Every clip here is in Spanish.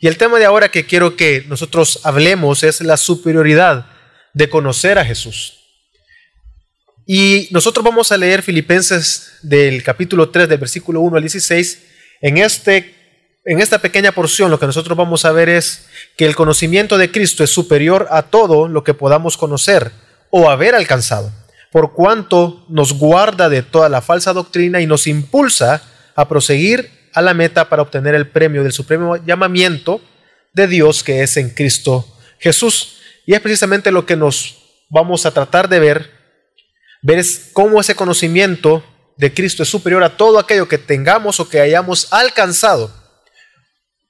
Y el tema de ahora que quiero que nosotros hablemos es la superioridad de conocer a Jesús. Y nosotros vamos a leer Filipenses del capítulo 3, del versículo 1 al 16. En, este, en esta pequeña porción lo que nosotros vamos a ver es que el conocimiento de Cristo es superior a todo lo que podamos conocer o haber alcanzado, por cuanto nos guarda de toda la falsa doctrina y nos impulsa a proseguir a la meta para obtener el premio del supremo llamamiento de Dios que es en Cristo Jesús. Y es precisamente lo que nos vamos a tratar de ver, ver cómo ese conocimiento de Cristo es superior a todo aquello que tengamos o que hayamos alcanzado.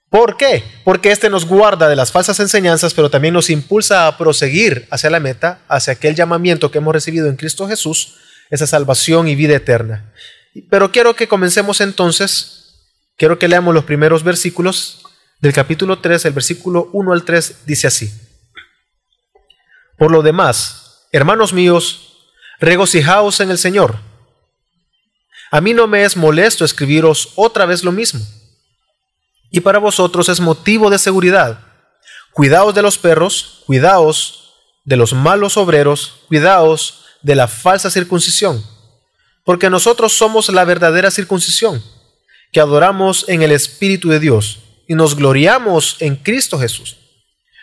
¿Por qué? Porque éste nos guarda de las falsas enseñanzas, pero también nos impulsa a proseguir hacia la meta, hacia aquel llamamiento que hemos recibido en Cristo Jesús, esa salvación y vida eterna. Pero quiero que comencemos entonces Quiero que leamos los primeros versículos del capítulo 3, el versículo 1 al 3 dice así. Por lo demás, hermanos míos, regocijaos en el Señor. A mí no me es molesto escribiros otra vez lo mismo. Y para vosotros es motivo de seguridad. Cuidaos de los perros, cuidaos de los malos obreros, cuidaos de la falsa circuncisión, porque nosotros somos la verdadera circuncisión que adoramos en el Espíritu de Dios y nos gloriamos en Cristo Jesús,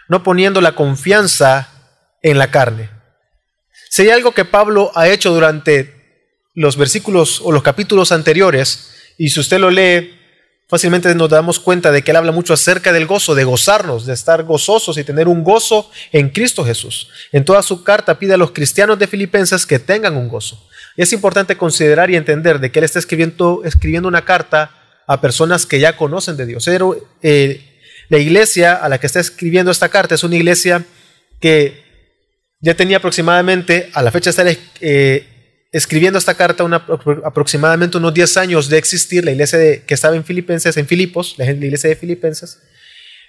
no poniendo la confianza en la carne. Si hay algo que Pablo ha hecho durante los versículos o los capítulos anteriores, y si usted lo lee, fácilmente nos damos cuenta de que él habla mucho acerca del gozo, de gozarnos, de estar gozosos y tener un gozo en Cristo Jesús. En toda su carta pide a los cristianos de Filipenses que tengan un gozo. Y es importante considerar y entender de que él está escribiendo, escribiendo una carta a personas que ya conocen de Dios. Pero, eh, la iglesia a la que está escribiendo esta carta es una iglesia que ya tenía aproximadamente, a la fecha de estar eh, escribiendo esta carta, aproximadamente unos 10 años de existir, la iglesia que estaba en Filipenses, en Filipos, la, iglesia de Filipenses.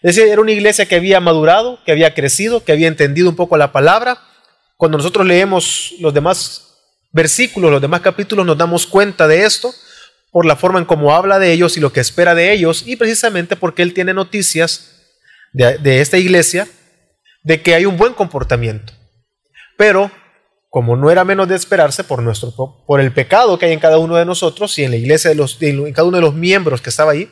Es decir, era una iglesia que había madurado, que había crecido, que había entendido un poco la palabra. Cuando nosotros leemos los demás versículos, los demás capítulos, nos damos cuenta de esto por la forma en cómo habla de ellos y lo que espera de ellos, y precisamente porque él tiene noticias de, esta iglesia de que hay un buen comportamiento. Pero, como no era menos de esperarse por, nuestro, por el pecado que hay en cada uno de nosotros y en la iglesia, de los, en cada uno de los miembros que estaba ahí,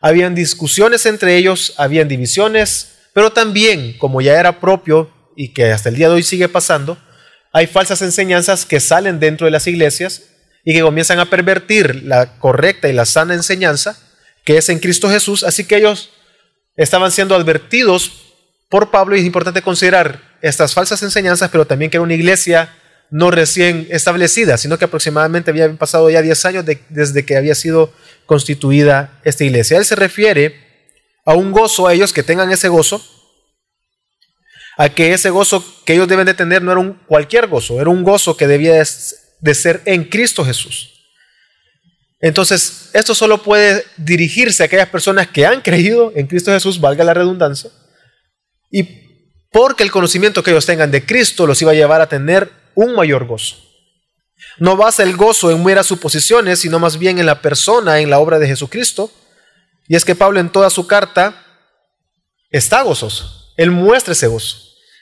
habían discusiones entre ellos, habían divisiones, pero también, como ya era propio y que hasta el día de hoy sigue pasando, hay falsas enseñanzas que salen dentro de las iglesias y que comienzan a pervertir la correcta y la sana enseñanza que es en Cristo Jesús. Así que ellos estaban siendo advertidos por Pablo y es importante considerar estas falsas enseñanzas, pero también que era una iglesia no recién establecida, sino que aproximadamente había pasado ya 10 años desde que había sido constituida esta iglesia. Él se refiere a un gozo, a ellos que tengan ese gozo, a que ese gozo que ellos deben de tener no era un cualquier gozo, era un gozo que debía de ser en Cristo Jesús. Entonces, esto solo puede dirigirse a aquellas personas que han creído en Cristo Jesús, valga la redundancia, y porque el conocimiento que ellos tengan de Cristo los iba a llevar a tener un mayor gozo. No basa el gozo en meras suposiciones, sino más bien en la persona, en la obra de Jesucristo. Y es que Pablo en toda su carta está gozoso. Él muestra ese gozo.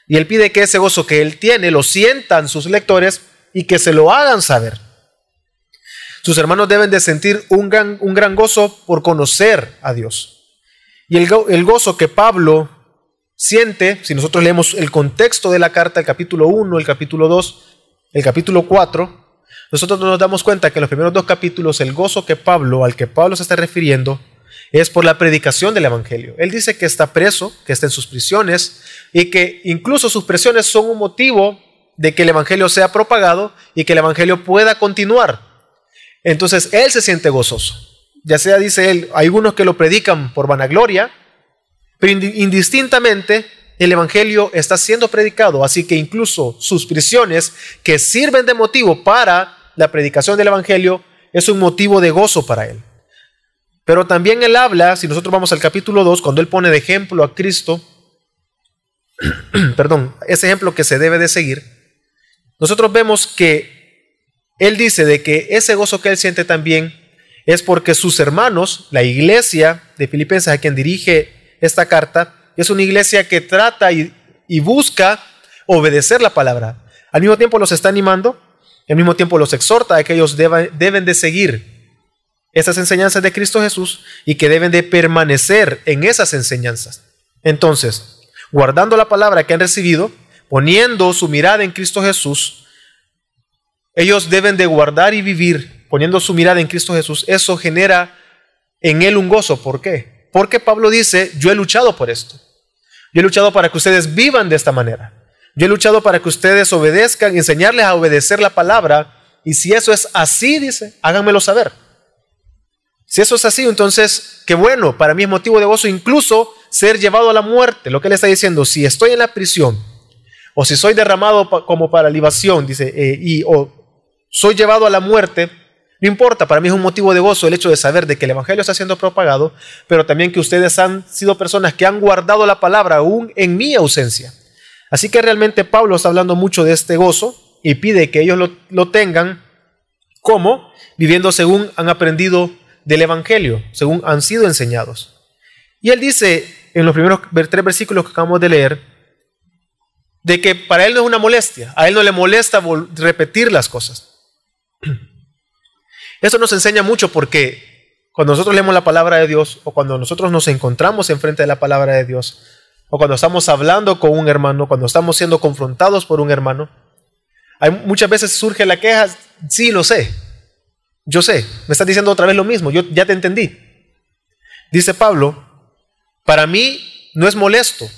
Y él pide que ese gozo que él tiene lo sientan sus lectores y que se lo hagan saber. Sus hermanos deben de sentir un gran, un gran gozo por conocer a Dios. Y el, el gozo que Pablo siente, si nosotros leemos el contexto de la carta, el capítulo 1, el capítulo 2, el capítulo 4, nosotros nos damos cuenta que en los primeros dos capítulos el gozo que Pablo, al que Pablo se está refiriendo, es por la predicación del Evangelio. Él dice que está preso, que está en sus prisiones y que incluso sus prisiones son un motivo de que el Evangelio sea propagado y que el Evangelio pueda continuar. Entonces él se siente gozoso. Ya sea, dice él, hay algunos que lo predican por vanagloria, pero indistintamente el Evangelio está siendo predicado, así que incluso sus prisiones que sirven de motivo para la predicación del Evangelio es un motivo de gozo para él. Pero también él habla, si nosotros vamos al capítulo 2, cuando él pone de ejemplo a Cristo, perdón, ese ejemplo que se debe de seguir, nosotros vemos que él dice de que ese gozo que él siente también es porque sus hermanos, la iglesia de Filipenses a quien dirige esta carta. Es una iglesia que trata y, busca obedecer la palabra. Al mismo tiempo los está animando, al mismo tiempo los exhorta a que ellos deben de seguir esas enseñanzas de Cristo Jesús y que deben de permanecer en esas enseñanzas. Entonces, guardando la palabra que han recibido, poniendo su mirada en Cristo Jesús, ellos deben de guardar y vivir poniendo su mirada en Cristo Jesús. Eso genera en él un gozo. ¿Por qué? Porque Pablo dice, yo he luchado por esto. Yo he luchado para que ustedes vivan de esta manera. Yo he luchado para que ustedes obedezcan, enseñarles a obedecer la palabra. Y si eso es así, dice, háganmelo saber. Si eso es así, entonces, qué bueno, para mí es motivo de gozo incluso ser llevado a la muerte. Lo que él está diciendo, si estoy en la prisión, o si soy derramado como para libación, dice, eh, y o soy llevado a la muerte, no importa, para mí es un motivo de gozo el hecho de saber de que el Evangelio está siendo propagado, pero también que ustedes han sido personas que han guardado la palabra aún en mi ausencia. Así que realmente Pablo está hablando mucho de este gozo y pide que ellos lo, lo tengan como viviendo según han aprendido del Evangelio, según han sido enseñados. Y él dice en los primeros tres versículos que acabamos de leer, de que para él no es una molestia, a él no le molesta repetir las cosas. Eso nos enseña mucho porque cuando nosotros leemos la palabra de Dios o cuando nosotros nos encontramos enfrente de la palabra de Dios o cuando estamos hablando con un hermano, cuando estamos siendo confrontados por un hermano, hay, muchas veces surge la queja, sí, lo sé, yo sé, me estás diciendo otra vez lo mismo, yo ya te entendí. Dice Pablo, para mí no es molesto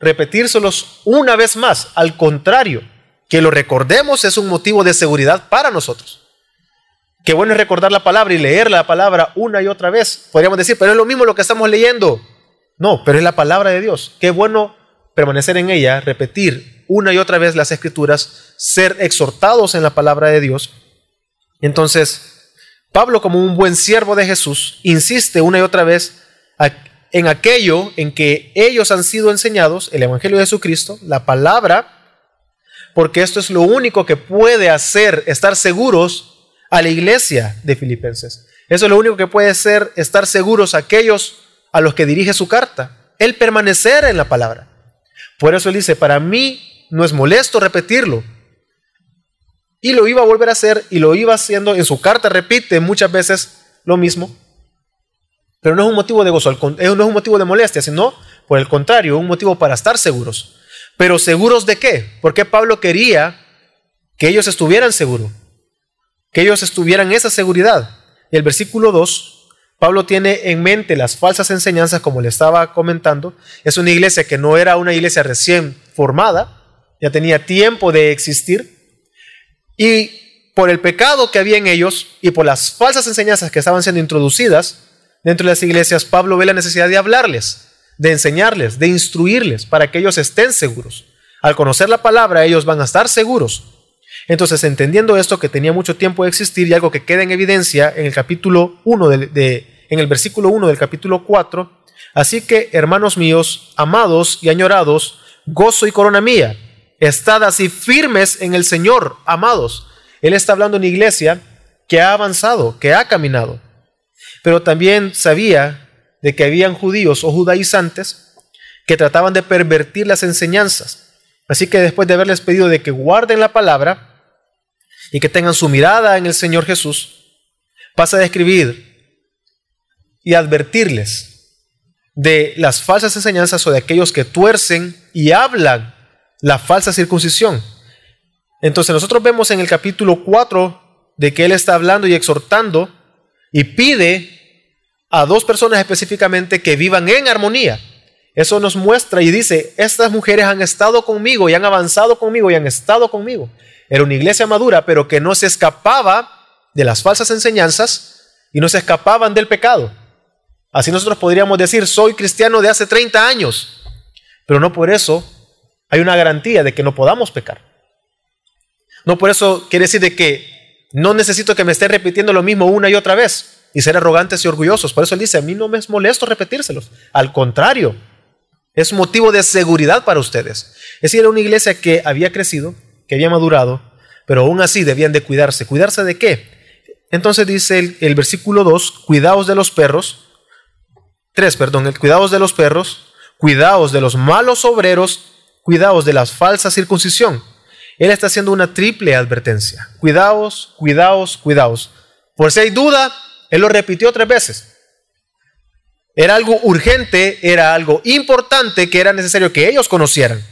repetírselos una vez más. Al contrario, que lo recordemos es un motivo de seguridad para nosotros. Qué bueno es recordar la palabra y leer la palabra una y otra vez. Podríamos decir, pero es lo mismo lo que estamos leyendo. No, pero es la palabra de Dios. Qué bueno permanecer en ella, repetir una y otra vez las escrituras, ser exhortados en la palabra de Dios. Entonces, Pablo, como un buen siervo de Jesús, insiste una y otra vez en aquello en que ellos han sido enseñados, el Evangelio de Jesucristo, la palabra, porque esto es lo único que puede hacer estar seguros a la iglesia de Filipenses. Eso es lo único que puede hacer estar seguros a aquellos a los que dirige su carta, el permanecer en la palabra. Por eso él dice, para mí no es molesto repetirlo. Y lo iba a volver a hacer y lo iba haciendo en su carta, repite muchas veces lo mismo. Pero no es un motivo de gozo, no es un motivo de molestia, sino por el contrario, un motivo para estar seguros. Pero seguros de qué? Porque Pablo quería que ellos estuvieran seguros, que ellos estuvieran esa seguridad. Y el versículo 2, Pablo tiene en mente las falsas enseñanzas, como le estaba comentando. Es una iglesia que no era una iglesia recién formada, ya tenía tiempo de existir. Y por el pecado que había en ellos y por las falsas enseñanzas que estaban siendo introducidas, dentro de las iglesias, Pablo ve la necesidad de hablarles, de enseñarles, de instruirles para que ellos estén seguros. Al conocer la palabra, ellos van a estar seguros. Entonces, entendiendo esto que tenía mucho tiempo de existir y algo que queda en evidencia en el capítulo 1 de, en el versículo 1 del capítulo 4, así que, hermanos míos, amados y añorados, gozo y corona mía, estad así firmes en el Señor, amados. Él está hablando en iglesia que ha avanzado, que ha caminado pero también sabía de que habían judíos o judaizantes que trataban de pervertir las enseñanzas. Así que después de haberles pedido de que guarden la palabra y que tengan su mirada en el Señor Jesús, pasa a describir y advertirles de las falsas enseñanzas o de aquellos que tuercen y hablan la falsa circuncisión. Entonces nosotros vemos en el capítulo 4 de que él está hablando y exhortando y pide a dos personas específicamente que vivan en armonía. Eso nos muestra y dice, estas mujeres han estado conmigo y han avanzado conmigo y han estado conmigo. Era una iglesia madura, pero que no se escapaba de las falsas enseñanzas y no se escapaban del pecado. Así nosotros podríamos decir, soy cristiano de hace 30 años, pero no por eso hay una garantía de que no podamos pecar. No por eso quiere decir de que no necesito que me esté repitiendo lo mismo una y otra vez y ser arrogantes y orgullosos. Por eso él dice, a mí no me es molesto repetírselos. Al contrario, es motivo de seguridad para ustedes. Es decir, era una iglesia que había crecido, que había madurado, pero aún así debían de cuidarse. ¿Cuidarse de qué? Entonces dice el, el versículo 2, cuidaos de los perros, tres, perdón, cuidados de los perros, cuidados de los malos obreros, cuidados de la falsa circuncisión. Él está haciendo una triple advertencia. Cuidaos, cuidaos, cuidaos. Por si hay duda, él lo repitió tres veces. Era algo urgente, era algo importante que era necesario que ellos conocieran.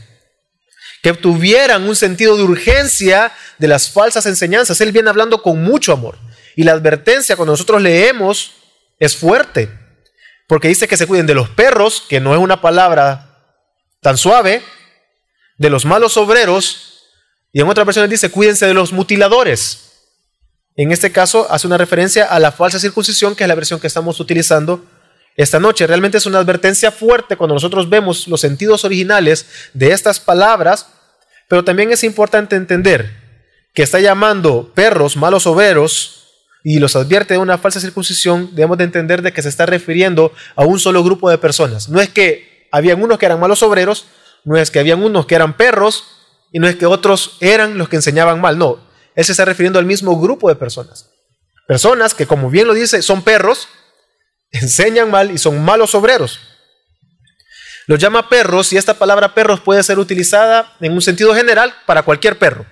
Que tuvieran un sentido de urgencia de las falsas enseñanzas. Él viene hablando con mucho amor. Y la advertencia cuando nosotros leemos es fuerte. Porque dice que se cuiden de los perros, que no es una palabra tan suave, de los malos obreros. Y en otras versiones dice, cuídense de los mutiladores. En este caso hace una referencia a la falsa circuncisión, que es la versión que estamos utilizando esta noche. Realmente es una advertencia fuerte cuando nosotros vemos los sentidos originales de estas palabras, pero también es importante entender que está llamando perros malos obreros y los advierte de una falsa circuncisión, debemos de entender de que se está refiriendo a un solo grupo de personas. No es que habían unos que eran malos obreros, no es que habían unos que eran perros y no es que otros eran los que enseñaban mal, no, él se está refiriendo al mismo grupo de personas. Personas que, como bien lo dice, son perros, enseñan mal y son malos obreros. Los llama perros y esta palabra perros puede ser utilizada en un sentido general para cualquier perro.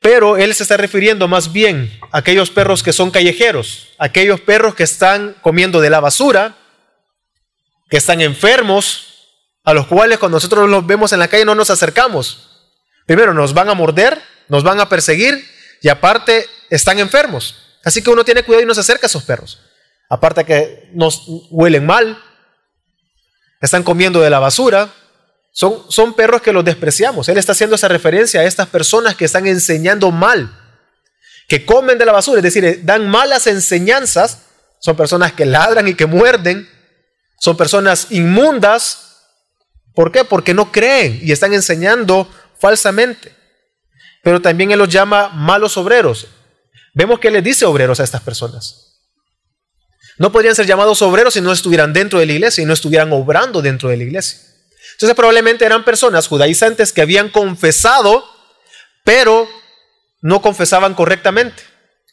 Pero él se está refiriendo más bien a aquellos perros que son callejeros, aquellos perros que están comiendo de la basura, que están enfermos, a los cuales cuando nosotros los vemos en la calle no nos acercamos. Primero nos van a morder, nos van a perseguir y aparte están enfermos. Así que uno tiene cuidado y no se acerca a esos perros. Aparte que nos huelen mal, están comiendo de la basura, son, son perros que los despreciamos. Él está haciendo esa referencia a estas personas que están enseñando mal, que comen de la basura, es decir, dan malas enseñanzas. Son personas que ladran y que muerden, son personas inmundas. ¿Por qué? Porque no creen y están enseñando falsamente. Pero también Él los llama malos obreros. Vemos que les dice obreros a estas personas. No podrían ser llamados obreros si no estuvieran dentro de la iglesia y no estuvieran obrando dentro de la iglesia. Entonces probablemente eran personas judaizantes que habían confesado, pero no confesaban correctamente,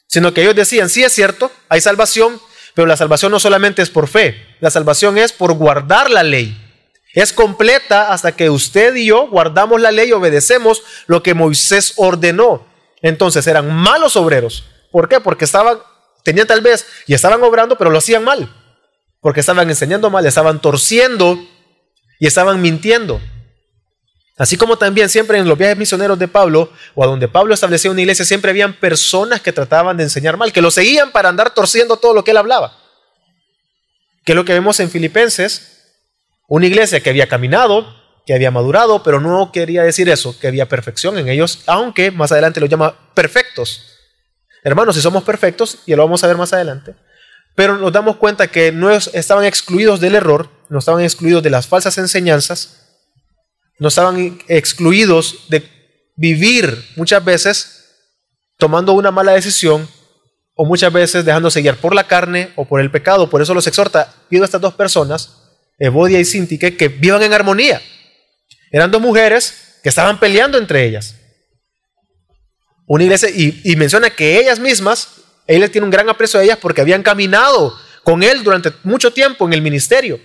sino que ellos decían, sí es cierto, hay salvación, pero la salvación no solamente es por fe, la salvación es por guardar la ley. Es completa hasta que usted y yo guardamos la ley y obedecemos lo que Moisés ordenó. Entonces eran malos obreros. ¿Por qué? Porque estaban tenían tal vez y estaban obrando, pero lo hacían mal, porque estaban enseñando mal, estaban torciendo y estaban mintiendo. Así como también siempre en los viajes misioneros de Pablo, o a donde Pablo establecía una iglesia, siempre habían personas que trataban de enseñar mal, que lo seguían para andar torciendo todo lo que él hablaba. Que es lo que vemos en Filipenses, una iglesia que había caminado, que había madurado, pero no quería decir eso, que había perfección en ellos, aunque más adelante lo llama perfectos. Hermanos, si somos perfectos, y lo vamos a ver más adelante, pero nos damos cuenta que no estaban excluidos del error, no estaban excluidos de las falsas enseñanzas, no estaban excluidos de vivir muchas veces tomando una mala decisión o muchas veces dejándose guiar por la carne o por el pecado. Por eso los exhorta, pido a estas dos personas, Evodia y Sintique, que vivan en armonía. Eran dos mujeres que estaban peleando entre ellas una iglesia y, menciona que ellas mismas, él tiene un gran aprecio a ellas porque habían caminado con él durante mucho tiempo en el ministerio.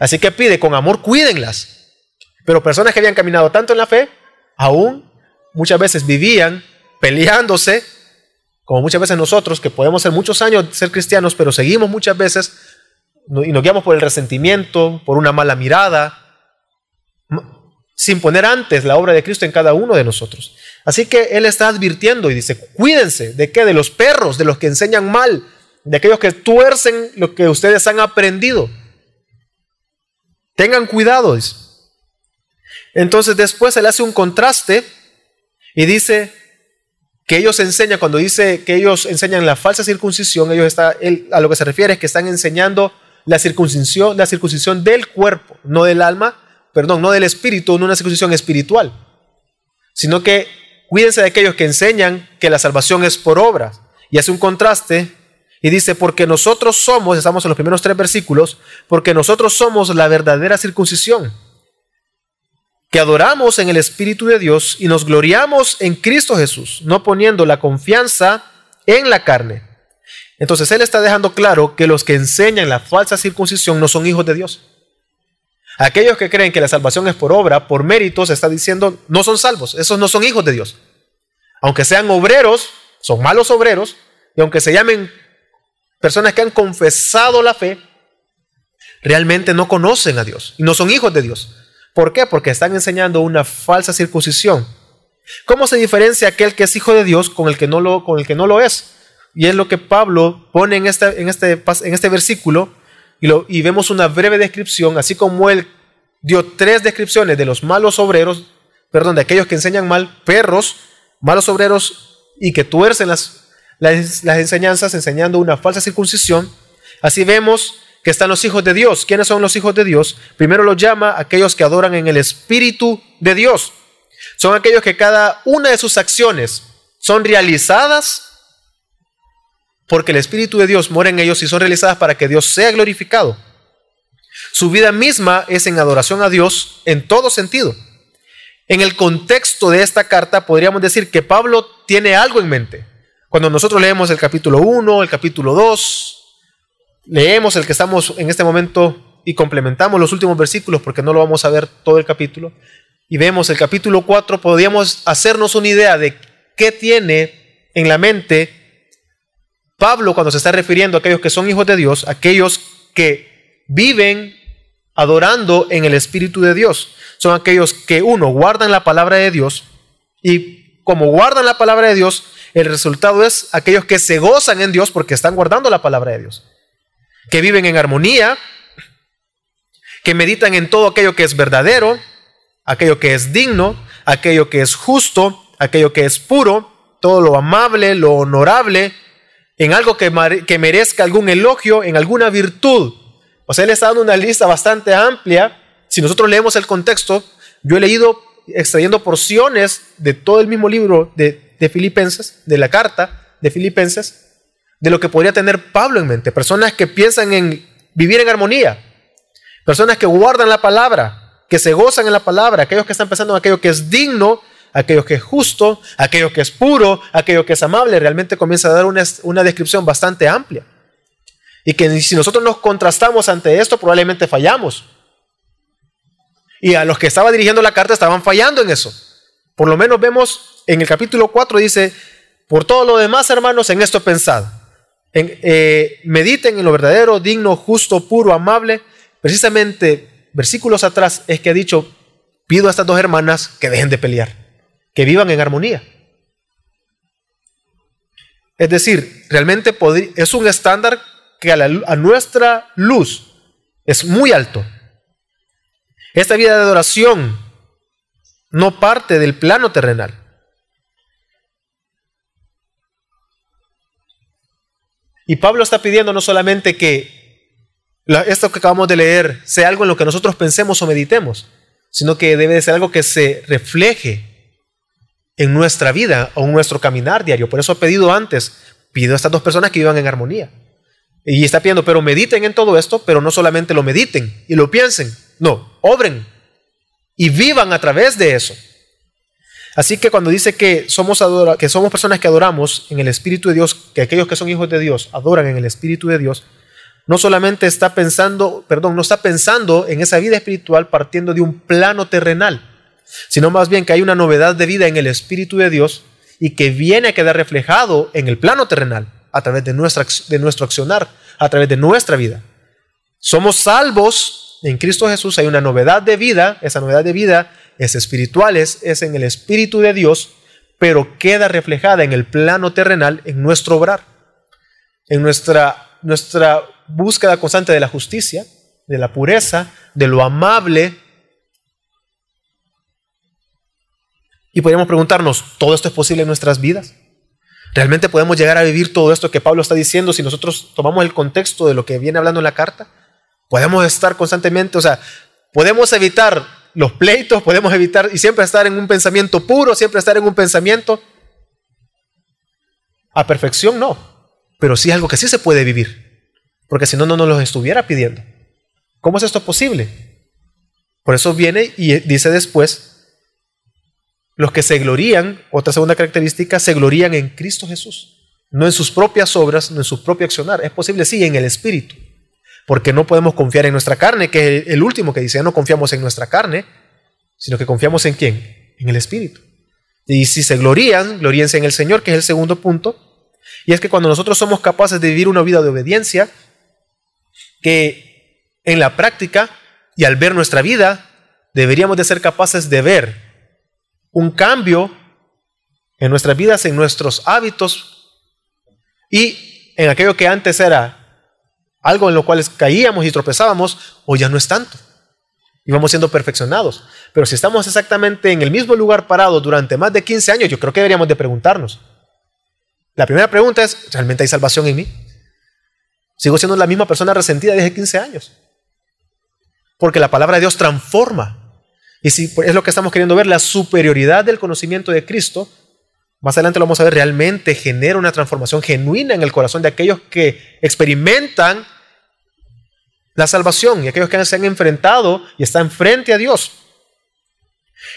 Así que pide, con amor, cuídenlas. Pero personas que habían caminado tanto en la fe, aún muchas veces vivían peleándose, como muchas veces nosotros, que podemos ser muchos años ser cristianos, pero seguimos muchas veces y nos guiamos por el resentimiento, por una mala mirada, sin poner antes la obra de Cristo en cada uno de nosotros. Así que Él está advirtiendo y dice, cuídense de qué, de los perros, de los que enseñan mal, de aquellos que tuercen lo que ustedes han aprendido. Tengan cuidado. Entonces después Él hace un contraste y dice que ellos enseñan, cuando dice que ellos enseñan la falsa circuncisión, ellos está, él, a lo que se refiere es que están enseñando la circuncisión, la circuncisión del cuerpo, no del alma, perdón, no del espíritu, no una circuncisión espiritual, sino que cuídense de aquellos que enseñan que la salvación es por obras. Y hace un contraste y dice, porque nosotros somos, estamos en los primeros tres versículos, porque nosotros somos la verdadera circuncisión, que adoramos en el Espíritu de Dios y nos gloriamos en Cristo Jesús, no poniendo la confianza en la carne. Entonces él está dejando claro que los que enseñan la falsa circuncisión no son hijos de Dios. Aquellos que creen que la salvación es por obra, por méritos, está diciendo, no son salvos, esos no son hijos de Dios. Aunque sean obreros, son malos obreros, y aunque se llamen personas que han confesado la fe, realmente no conocen a Dios y no son hijos de Dios. ¿Por qué? Porque están enseñando una falsa circuncisión. ¿Cómo se diferencia aquel que es hijo de Dios con el que no lo, con el que no lo es? Y es lo que Pablo pone en este, en este, en este versículo y, lo, y vemos una breve descripción, así como él dio tres descripciones de los malos obreros, perdón, de aquellos que enseñan mal, perros, malos obreros y que tuercen las, las, las enseñanzas enseñando una falsa circuncisión. Así vemos que están los hijos de Dios. ¿Quiénes son los hijos de Dios? Primero los llama aquellos que adoran en el Espíritu de Dios. Son aquellos que cada una de sus acciones son realizadas porque el Espíritu de Dios mora en ellos y son realizadas para que Dios sea glorificado. Su vida misma es en adoración a Dios en todo sentido. En el contexto de esta carta podríamos decir que Pablo tiene algo en mente. Cuando nosotros leemos el capítulo 1, el capítulo 2, leemos el que estamos en este momento y complementamos los últimos versículos porque no lo vamos a ver todo el capítulo, y vemos el capítulo 4, podríamos hacernos una idea de qué tiene en la mente Pablo cuando se está refiriendo a aquellos que son hijos de Dios, aquellos que viven adorando en el Espíritu de Dios. Son aquellos que, uno, guardan la palabra de Dios y como guardan la palabra de Dios, el resultado es aquellos que se gozan en Dios porque están guardando la palabra de Dios que viven en armonía, que meditan en todo aquello que es verdadero, aquello que es digno, aquello que es justo, aquello que es puro, todo lo amable, lo honorable, en algo que, merezca algún elogio, en alguna virtud. O sea, él está dando una lista bastante amplia. Si nosotros leemos el contexto, yo he leído extrayendo porciones de todo el mismo libro de Filipenses, de la carta de Filipenses, de lo que podría tener Pablo en mente. Personas que piensan en vivir en armonía. Personas que guardan la palabra, que se gozan en la palabra. Aquellos que están pensando en aquello que es digno, aquello que es justo, aquello que es puro, aquello que es amable. Realmente comienza a dar una, descripción bastante amplia. Y que si nosotros nos contrastamos ante esto, probablemente fallamos. Y a los que estaba dirigiendo la carta estaban fallando en eso. Por lo menos vemos en el capítulo 4 dice, por todo lo demás, hermanos, en esto pensad eh, mediten en lo verdadero, digno, justo, puro, amable. Precisamente, versículos atrás es que ha dicho, pido a estas dos hermanas que dejen de pelear, que vivan en armonía. Es decir, realmente es un estándar que a, nuestra luz es muy alto. Esta vida de adoración no parte del plano terrenal. Y Pablo está pidiendo no solamente que esto que acabamos de leer sea algo en lo que nosotros pensemos o meditemos, sino que debe de ser algo que se refleje en nuestra vida o en nuestro caminar diario. Por eso ha pedido antes, pido a estas dos personas que vivan en armonía. Y está pidiendo, pero mediten en todo esto, pero no solamente lo mediten y lo piensen, no, obren y vivan a través de eso. Así que cuando dice que somos, que somos personas que adoramos en el Espíritu de Dios, que aquellos que son hijos de Dios adoran en el Espíritu de Dios, no solamente está pensando, perdón, no está pensando en esa vida espiritual partiendo de un plano terrenal, sino más bien que hay una novedad de vida en el Espíritu de Dios y que viene a quedar reflejado en el plano terrenal a través de, nuestra, de nuestro accionar, a través de nuestra vida. Somos salvos en Cristo Jesús, hay una novedad de vida, esa novedad de vida es espiritual, es, en el Espíritu de Dios, pero queda reflejada en el plano terrenal, en nuestro obrar, en nuestra, nuestra búsqueda constante de la justicia, de la pureza, de lo amable. Y podríamos preguntarnos, ¿todo esto es posible en nuestras vidas? ¿Realmente podemos llegar a vivir todo esto que Pablo está diciendo si nosotros tomamos el contexto de lo que viene hablando en la carta? Podemos estar constantemente, o sea, podemos evitar los pleitos, podemos evitar y siempre estar en un pensamiento puro, siempre estar en un pensamiento. A perfección no, pero sí algo que sí se puede vivir, porque si no, no nos los estuviera pidiendo. ¿Cómo es esto posible? Por eso viene y dice después, los que se glorían, otra segunda característica, se glorían en Cristo Jesús. no en sus propias obras, no en su propio accionar. Es posible, sí, en el Espíritu. Porque no podemos confiar en nuestra carne, que es el último que dice, no confiamos en nuestra carne, sino que confiamos en quién? En el Espíritu. Y si se glorían, gloríense en el Señor, que es el segundo punto. Y es que cuando nosotros somos capaces de vivir una vida de obediencia, que en la práctica y al ver nuestra vida, deberíamos de ser capaces de ver un cambio en nuestras vidas, en nuestros hábitos y en aquello que antes era algo en lo cual caíamos y tropezábamos, hoy ya no es tanto. Y vamos siendo perfeccionados. Pero si estamos exactamente en el mismo lugar parado durante más de 15 años, yo creo que deberíamos de preguntarnos. La primera pregunta es, ¿realmente hay salvación en mí? Sigo siendo la misma persona resentida desde 15 años. Porque la palabra de Dios transforma. Y si es lo que estamos queriendo ver, la superioridad del conocimiento de Cristo, más adelante lo vamos a ver, realmente genera una transformación genuina en el corazón de aquellos que experimentan la salvación y aquellos que se han enfrentado y están frente a Dios.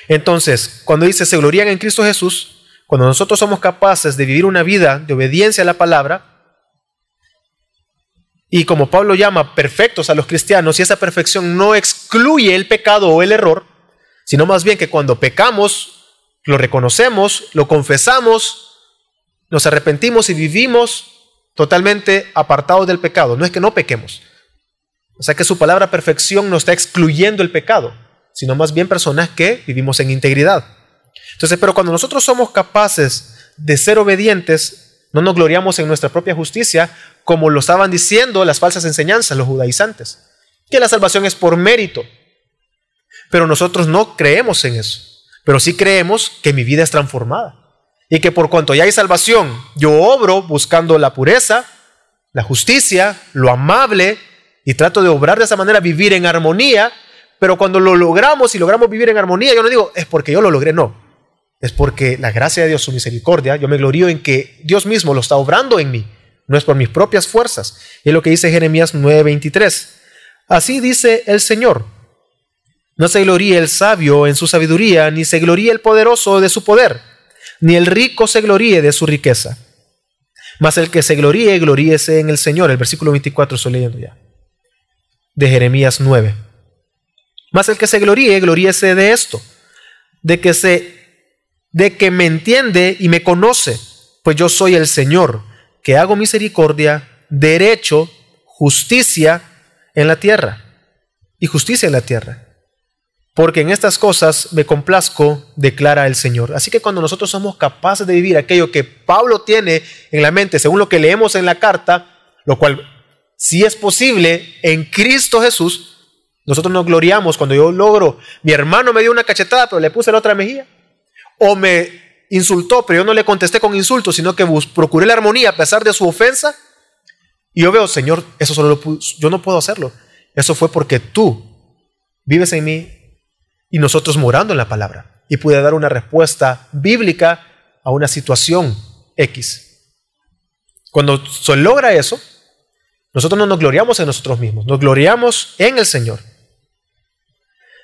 Entonces, cuando dice se glorían en Cristo Jesús, cuando nosotros somos capaces de vivir una vida de obediencia a la palabra, y como Pablo llama perfectos a los cristianos, y esa perfección no excluye el pecado o el error, sino más bien que cuando pecamos, lo reconocemos, lo confesamos, nos arrepentimos y vivimos totalmente apartados del pecado. No es que no pequemos, o sea que su palabra perfección no está excluyendo el pecado, sino más bien personas que vivimos en integridad. Entonces, pero cuando nosotros somos capaces de ser obedientes, no nos gloriamos en nuestra propia justicia, como lo estaban diciendo las falsas enseñanzas, los judaizantes, que la salvación es por mérito. Pero nosotros no creemos en eso, pero sí creemos que mi vida es transformada y que por cuanto ya hay salvación, yo obro buscando la pureza, la justicia, lo amable, y trato de obrar de esa manera, vivir en armonía, pero cuando lo logramos y logramos vivir en armonía, yo no digo, es porque yo lo logré, no. Es porque la gracia de Dios, su misericordia, yo me glorío en que Dios mismo lo está obrando en mí, no es por mis propias fuerzas. Y es lo que dice Jeremías 9:23. Así dice el Señor. No se gloríe el sabio en su sabiduría, ni se gloríe el poderoso de su poder, ni el rico se gloríe de su riqueza. Mas el que se gloríe, gloríese en el Señor. El versículo 24 estoy leyendo ya de Jeremías 9. Mas el que se gloríe, gloríese de esto, de que se de que me entiende y me conoce, pues yo soy el Señor, que hago misericordia, derecho, justicia en la tierra y justicia en la tierra. Porque en estas cosas me complazco, declara el Señor. Así que cuando nosotros somos capaces de vivir aquello que Pablo tiene en la mente, según lo que leemos en la carta, lo cual si es posible, en Cristo Jesús, nosotros nos gloriamos cuando yo logro, mi hermano me dio una cachetada, pero le puse la otra mejilla, o me insultó, pero yo no le contesté con insultos, sino que procuré la armonía a pesar de su ofensa, y yo veo, Señor, eso solo lo yo no puedo hacerlo. Eso fue porque tú vives en mí y nosotros morando en la palabra. Y pude dar una respuesta bíblica a una situación X. Cuando se logra eso, nosotros no nos gloriamos en nosotros mismos, nos gloriamos en el Señor.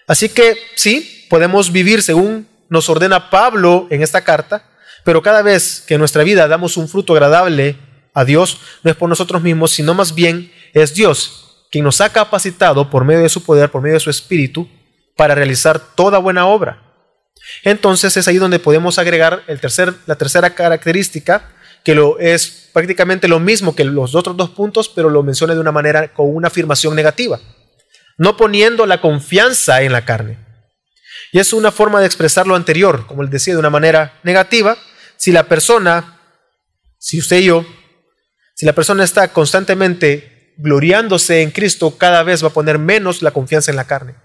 Así que sí, podemos vivir según nos ordena Pablo en esta carta, pero cada vez que en nuestra vida damos un fruto agradable a Dios, no es por nosotros mismos, sino más bien es Dios quien nos ha capacitado por medio de su poder, por medio de su espíritu, para realizar toda buena obra. Entonces es ahí donde podemos agregar el tercer, la tercera característica que lo es prácticamente lo mismo que los otros dos puntos, pero lo menciona de una manera con una afirmación negativa, no poniendo la confianza en la carne. Y es una forma de expresar lo anterior, como les decía, de una manera negativa. Si la persona, si usted y yo, si la persona está constantemente gloriándose en Cristo, cada vez va a poner menos la confianza en la carne.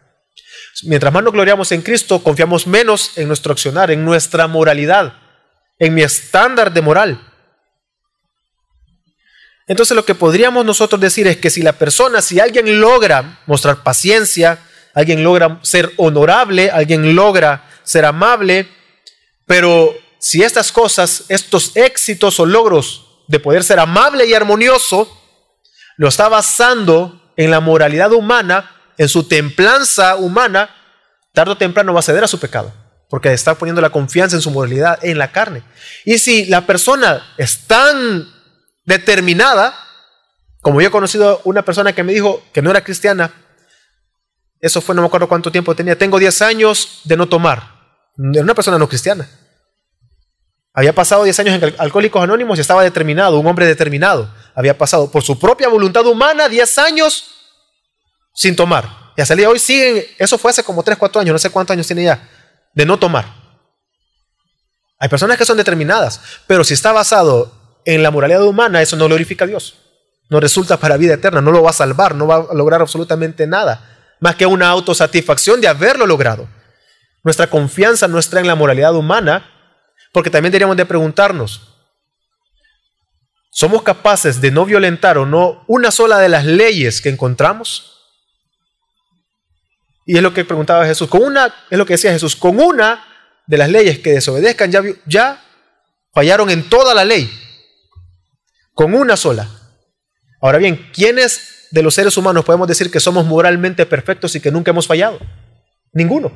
Mientras más nos gloriamos en Cristo, confiamos menos en nuestro accionar, en nuestra moralidad, en mi estándar de moral. Entonces lo que podríamos nosotros decir es que si la persona, si alguien logra mostrar paciencia, alguien logra ser honorable, alguien logra ser amable, pero si estas cosas, estos éxitos o logros de poder ser amable y armonioso, lo está basando en la moralidad humana, en su templanza humana, tarde o temprano va a ceder a su pecado. porque está poniendo la confianza en su moralidad en la carne. Y si la persona es tan determinada, como yo he conocido una persona que me dijo que no era cristiana, eso fue no me acuerdo cuánto tiempo tenía, tengo 10 años de no tomar. Era una persona no cristiana. Había pasado 10 años en Alcohólicos Anónimos y estaba determinado, un hombre determinado. Había pasado por su propia voluntad humana 10 años sin tomar. Y hasta el día de hoy siguen, eso fue hace como 3, 4 años, no sé cuántos años tiene ya, de no tomar. Hay personas que son determinadas, pero si está basado en la moralidad humana, eso no glorifica a Dios. No resulta para vida eterna, no lo va a salvar, no va a lograr absolutamente nada, más que una autosatisfacción de haberlo logrado. Nuestra confianza no está en la moralidad humana, porque también deberíamos de preguntarnos, ¿somos capaces de no violentar o no una sola de las leyes que encontramos? Y es lo que preguntaba Jesús, con una, es lo que decía Jesús, con una de las leyes que desobedezcan ya, ya fallaron en toda la ley, con una sola. Ahora bien, ¿quiénes de los seres humanos podemos decir que somos moralmente perfectos y que nunca hemos fallado? Ninguno.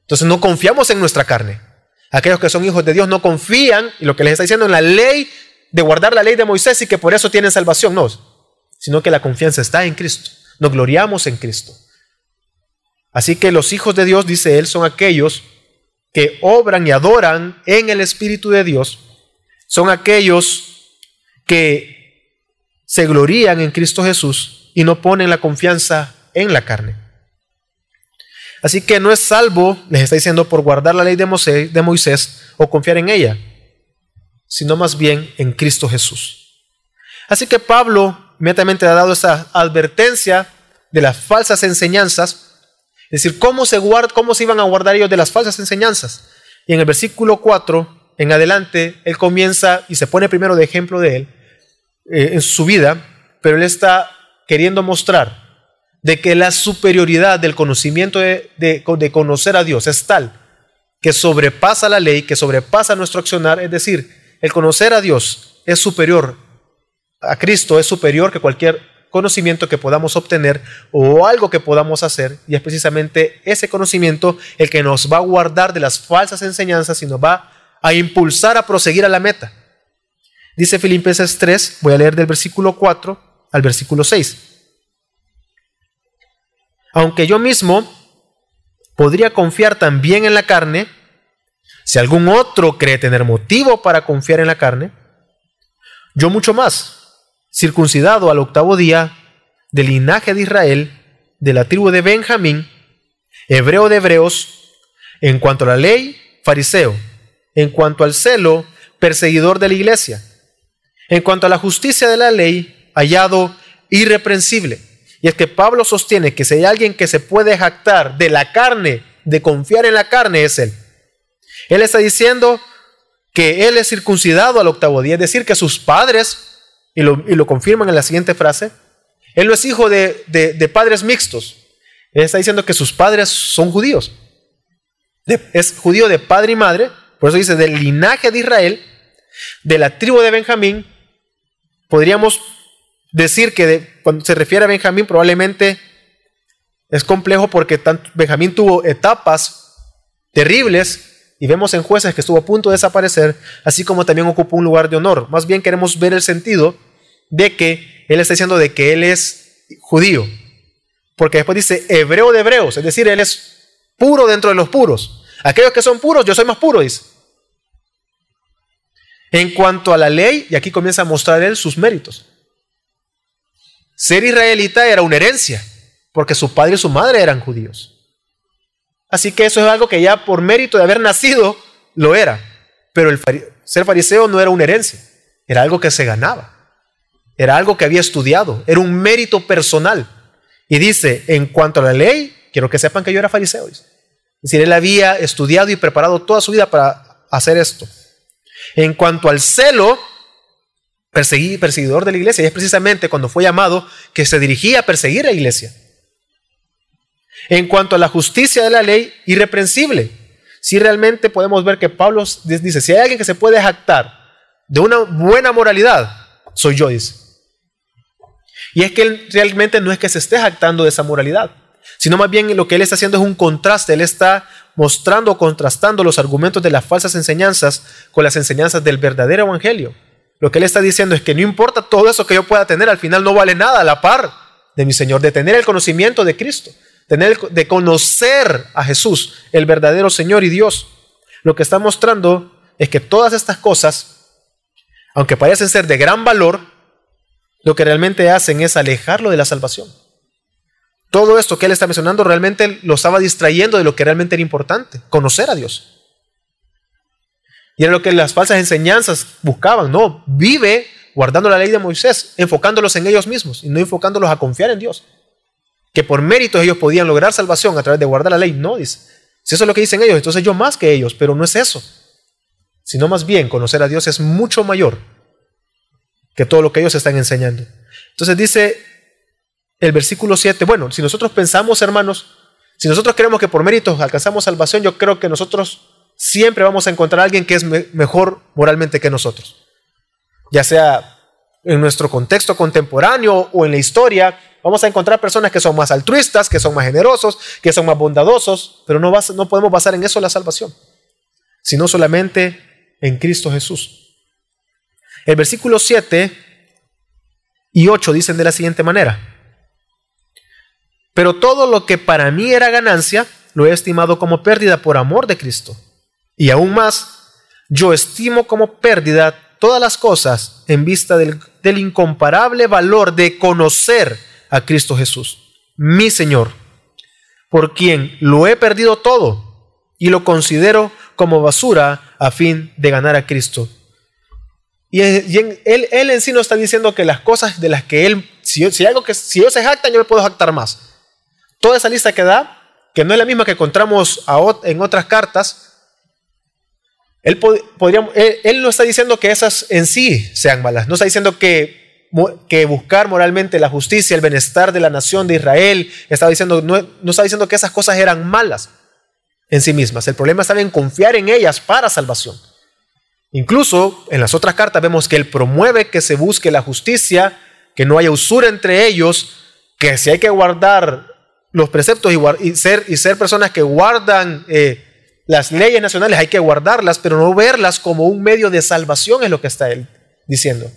Entonces no confiamos en nuestra carne. Aquellos que son hijos de Dios no confían, y lo que les está diciendo en la ley, de guardar la ley de Moisés y que por eso tienen salvación, no, sino que la confianza está en Cristo. Nos gloriamos en Cristo. Así que los hijos de Dios, dice él, son aquellos que obran y adoran en el Espíritu de Dios. Son aquellos que se glorían en Cristo Jesús y no ponen la confianza en la carne. Así que no es salvo, les está diciendo, por guardar la ley de Moisés, o confiar en ella, sino más bien en Cristo Jesús. Así que Pablo inmediatamente ha dado esa advertencia de las falsas enseñanzas, es decir, cómo se, cómo se iban a guardar ellos de las falsas enseñanzas. Y en el versículo 4 en adelante, él comienza y se pone primero de ejemplo de él eh, en su vida, pero él está queriendo mostrar de que la superioridad del conocimiento de, de, conocer a Dios es tal que sobrepasa la ley, que sobrepasa nuestro accionar, es decir, el conocer a Dios es superior a Cristo, es superior que cualquier conocimiento que podamos obtener o algo que podamos hacer, y es precisamente ese conocimiento el que nos va a guardar de las falsas enseñanzas y nos va a impulsar a proseguir a la meta. Dice Filipenses 3, voy a leer del versículo 4 al versículo 6 aunque yo mismo podría confiar también en la carne, si algún otro cree tener motivo para confiar en la carne, yo mucho más, circuncidado al octavo día, del linaje de Israel, de la tribu de Benjamín, hebreo de hebreos, en cuanto a la ley, fariseo, en cuanto al celo, perseguidor de la iglesia, en cuanto a la justicia de la ley, hallado irreprensible. Y es que Pablo sostiene que si hay alguien que se puede jactar de la carne, de confiar en la carne, es él. Él está diciendo que él es circuncidado al octavo día, es decir, que sus padres, y lo, confirman en la siguiente frase, él no es hijo de, de, padres mixtos. Él está diciendo que sus padres son judíos. es judío de padre y madre, por eso dice del linaje de Israel, de la tribu de Benjamín. Podríamos decir que cuando se refiere a Benjamín probablemente es complejo porque Benjamín tuvo etapas terribles y vemos en jueces que estuvo a punto de desaparecer, así como también ocupó un lugar de honor. Más bien queremos ver el sentido de que él está diciendo de que él es judío, porque después dice hebreo de hebreos, es decir, él es puro dentro de los puros. Aquellos que son puros, yo soy más puro, dice. En cuanto a la ley, y aquí comienza a mostrar él sus méritos. Ser israelita era una herencia, porque su padre y su madre eran judíos. Así que eso es algo que ya por mérito de haber nacido lo era. Pero el ser fariseo no era una herencia, era algo que se ganaba. Era algo que había estudiado, era un mérito personal. Y dice, en cuanto a la ley, quiero que sepan que yo era fariseo. Es decir, él había estudiado y preparado toda su vida para hacer esto. En cuanto al celo, perseguidor de la iglesia. Y es precisamente cuando fue llamado que se dirigía a perseguir a la iglesia. En cuanto a la justicia de la ley, irreprensible. Si realmente podemos ver que Pablo dice, si hay alguien que se puede jactar de una buena moralidad, soy yo, dice. Y es que él realmente no es que se esté jactando de esa moralidad, sino más bien lo que él está haciendo es un contraste, él está mostrando o contrastando los argumentos de las falsas enseñanzas con las enseñanzas del verdadero evangelio. Lo que él está diciendo es que no importa todo eso que yo pueda tener, al final no vale nada a la par de mi Señor, de tener el conocimiento de Cristo, tener, de conocer a Jesús, el verdadero Señor y Dios. Lo que está mostrando es que todas estas cosas, aunque parecen ser de gran valor, lo que realmente hacen es alejarlo de la salvación. Todo esto que él está mencionando realmente lo estaba distrayendo de lo que realmente era importante, conocer a Dios. Y era lo que las falsas enseñanzas buscaban, no, vive guardando la ley de Moisés, enfocándolos en ellos mismos y no enfocándolos a confiar en Dios. Que por méritos ellos podían lograr salvación a través de guardar la ley, no, dice. Si eso es lo que dicen ellos, entonces yo más que ellos, pero no es eso. Sino más bien conocer a Dios es mucho mayor que todo lo que ellos están enseñando. Entonces dice el versículo 7, bueno, si nosotros pensamos, hermanos, si nosotros creemos que por méritos alcanzamos salvación, yo creo que nosotros siempre vamos a encontrar a alguien que es mejor moralmente que nosotros. Ya sea en nuestro contexto contemporáneo o en la historia, vamos a encontrar personas que son más altruistas, que son más generosos, que son más bondadosos, pero no, no podemos basar en eso la salvación, sino solamente en Cristo Jesús. El versículo 7 y 8 dicen de la siguiente manera. Pero todo lo que para mí era ganancia, lo he estimado como pérdida por amor de Cristo. Y aún más, yo estimo como pérdida todas las cosas en vista del, del incomparable valor de conocer a Cristo Jesús, mi Señor, por quien lo he perdido todo y lo considero como basura a fin de ganar a Cristo. Y, él, en sí no está diciendo que las cosas de las que él, si, algo que si yo se jacta, yo me puedo jactar más toda esa lista que da, que no es la misma que encontramos en otras cartas, él, no está diciendo que esas en sí sean malas, no está diciendo que, buscar moralmente la justicia, el bienestar de la nación de Israel, está diciendo, no, está diciendo que esas cosas eran malas en sí mismas. El problema está en confiar en ellas para salvación. Incluso en las otras cartas vemos que él promueve que se busque la justicia, que no haya usura entre ellos, que si hay que guardar los preceptos y, ser, personas que guardan eh, las leyes nacionales, hay que guardarlas, pero no verlas como un medio de salvación, es lo que está él diciendo.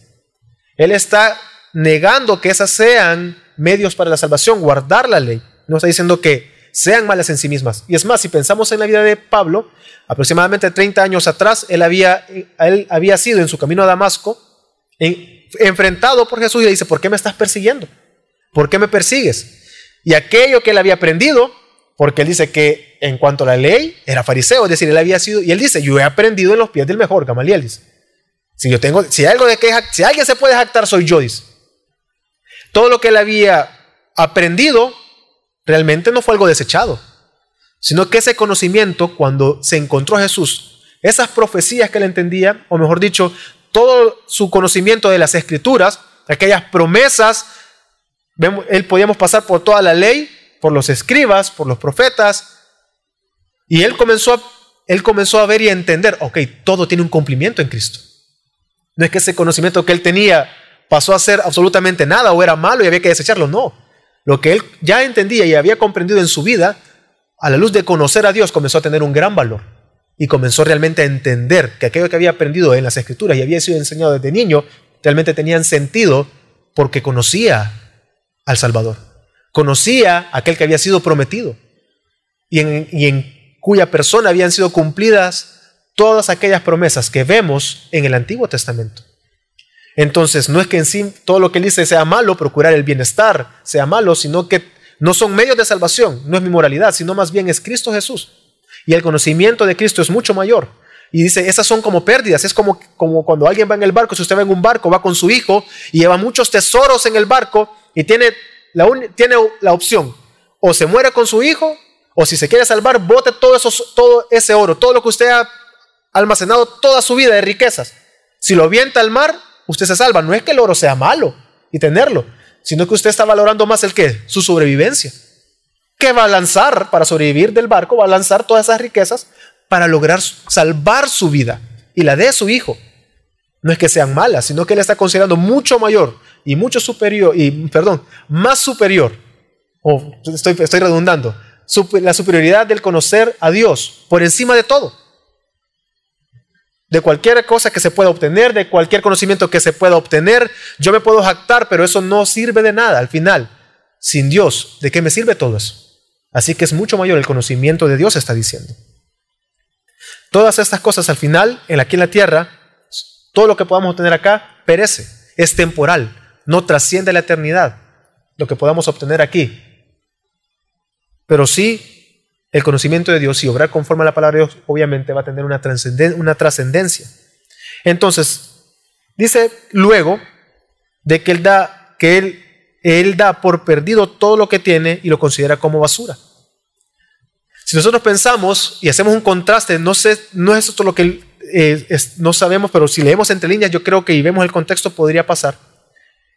Él está negando que esas sean medios para la salvación, guardar la ley. No está diciendo que sean malas en sí mismas. Y es más, si pensamos en la vida de Pablo, aproximadamente 30 años atrás, él había, él había sido en su camino a Damasco enfrentado por Jesús y le dice, ¿por qué me estás persiguiendo? ¿Por qué me persigues? Y aquello que él había aprendido, porque él dice que en cuanto a la ley, era fariseo, es decir, él había sido, y él dice, yo he aprendido en los pies del mejor, Gamaliel dice. Si yo tengo, si, algo de que, si alguien se puede jactar, soy yo, dice. Todo lo que él había aprendido realmente no fue algo desechado, sino que ese conocimiento, cuando se encontró Jesús, esas profecías que él entendía, o mejor dicho, todo su conocimiento de las escrituras, aquellas promesas él podíamos pasar por toda la ley, por los escribas, por los profetas, y él comenzó, a, él comenzó a ver y a entender, ok, todo tiene un cumplimiento en Cristo. No es que ese conocimiento que él tenía pasó a ser absolutamente nada o era malo y había que desecharlo, no. Lo que él ya entendía y había comprendido en su vida, a la luz de conocer a Dios, comenzó a tener un gran valor y comenzó realmente a entender que aquello que había aprendido en las escrituras y había sido enseñado desde niño, realmente tenían sentido porque conocía al Salvador. Conocía aquel que había sido prometido y en, cuya persona habían sido cumplidas todas aquellas promesas que vemos en el Antiguo Testamento. Entonces, no es que en sí todo lo que él dice sea malo, procurar el bienestar sea malo, sino que no son medios de salvación, no es mi moralidad, sino más bien es Cristo Jesús. Y el conocimiento de Cristo es mucho mayor. Y dice, esas son como pérdidas, es como, como cuando alguien va en el barco, si usted va en un barco, va con su hijo y lleva muchos tesoros en el barco y tiene la, tiene la opción, o se muere con su hijo, o si se quiere salvar, bote todo, todo ese oro, todo lo que usted ha almacenado toda su vida de riquezas. Si lo avienta al mar, usted se salva. No es que el oro sea malo y tenerlo, sino que usted está valorando más el que, su sobrevivencia. Que va a lanzar para sobrevivir del barco, va a lanzar todas esas riquezas para lograr salvar su vida y la de su hijo. No es que sean malas, sino que él está considerando mucho mayor y mucho superior, y perdón, más superior o estoy, estoy redundando, la superioridad del conocer a Dios por encima de todo. De cualquier cosa que se pueda obtener, de cualquier conocimiento que se pueda obtener, yo me puedo jactar, pero eso no sirve de nada al final. Sin Dios, ¿de qué me sirve todo eso? Así que es mucho mayor el conocimiento de Dios, está diciendo. Todas estas cosas al final, en aquí en la tierra, todo lo que podamos obtener acá perece, es temporal, no trasciende la eternidad, lo que podamos obtener aquí. Pero sí, el conocimiento de Dios y obrar conforme a la palabra de Dios, obviamente va a tener una trascendencia. Entonces, dice luego de que él da, que él, él da por perdido todo lo que tiene y lo considera como basura. Si nosotros pensamos y hacemos un contraste, no, sé, no es esto lo que eh, no sabemos, pero si leemos entre líneas, yo creo que y vemos el contexto podría pasar.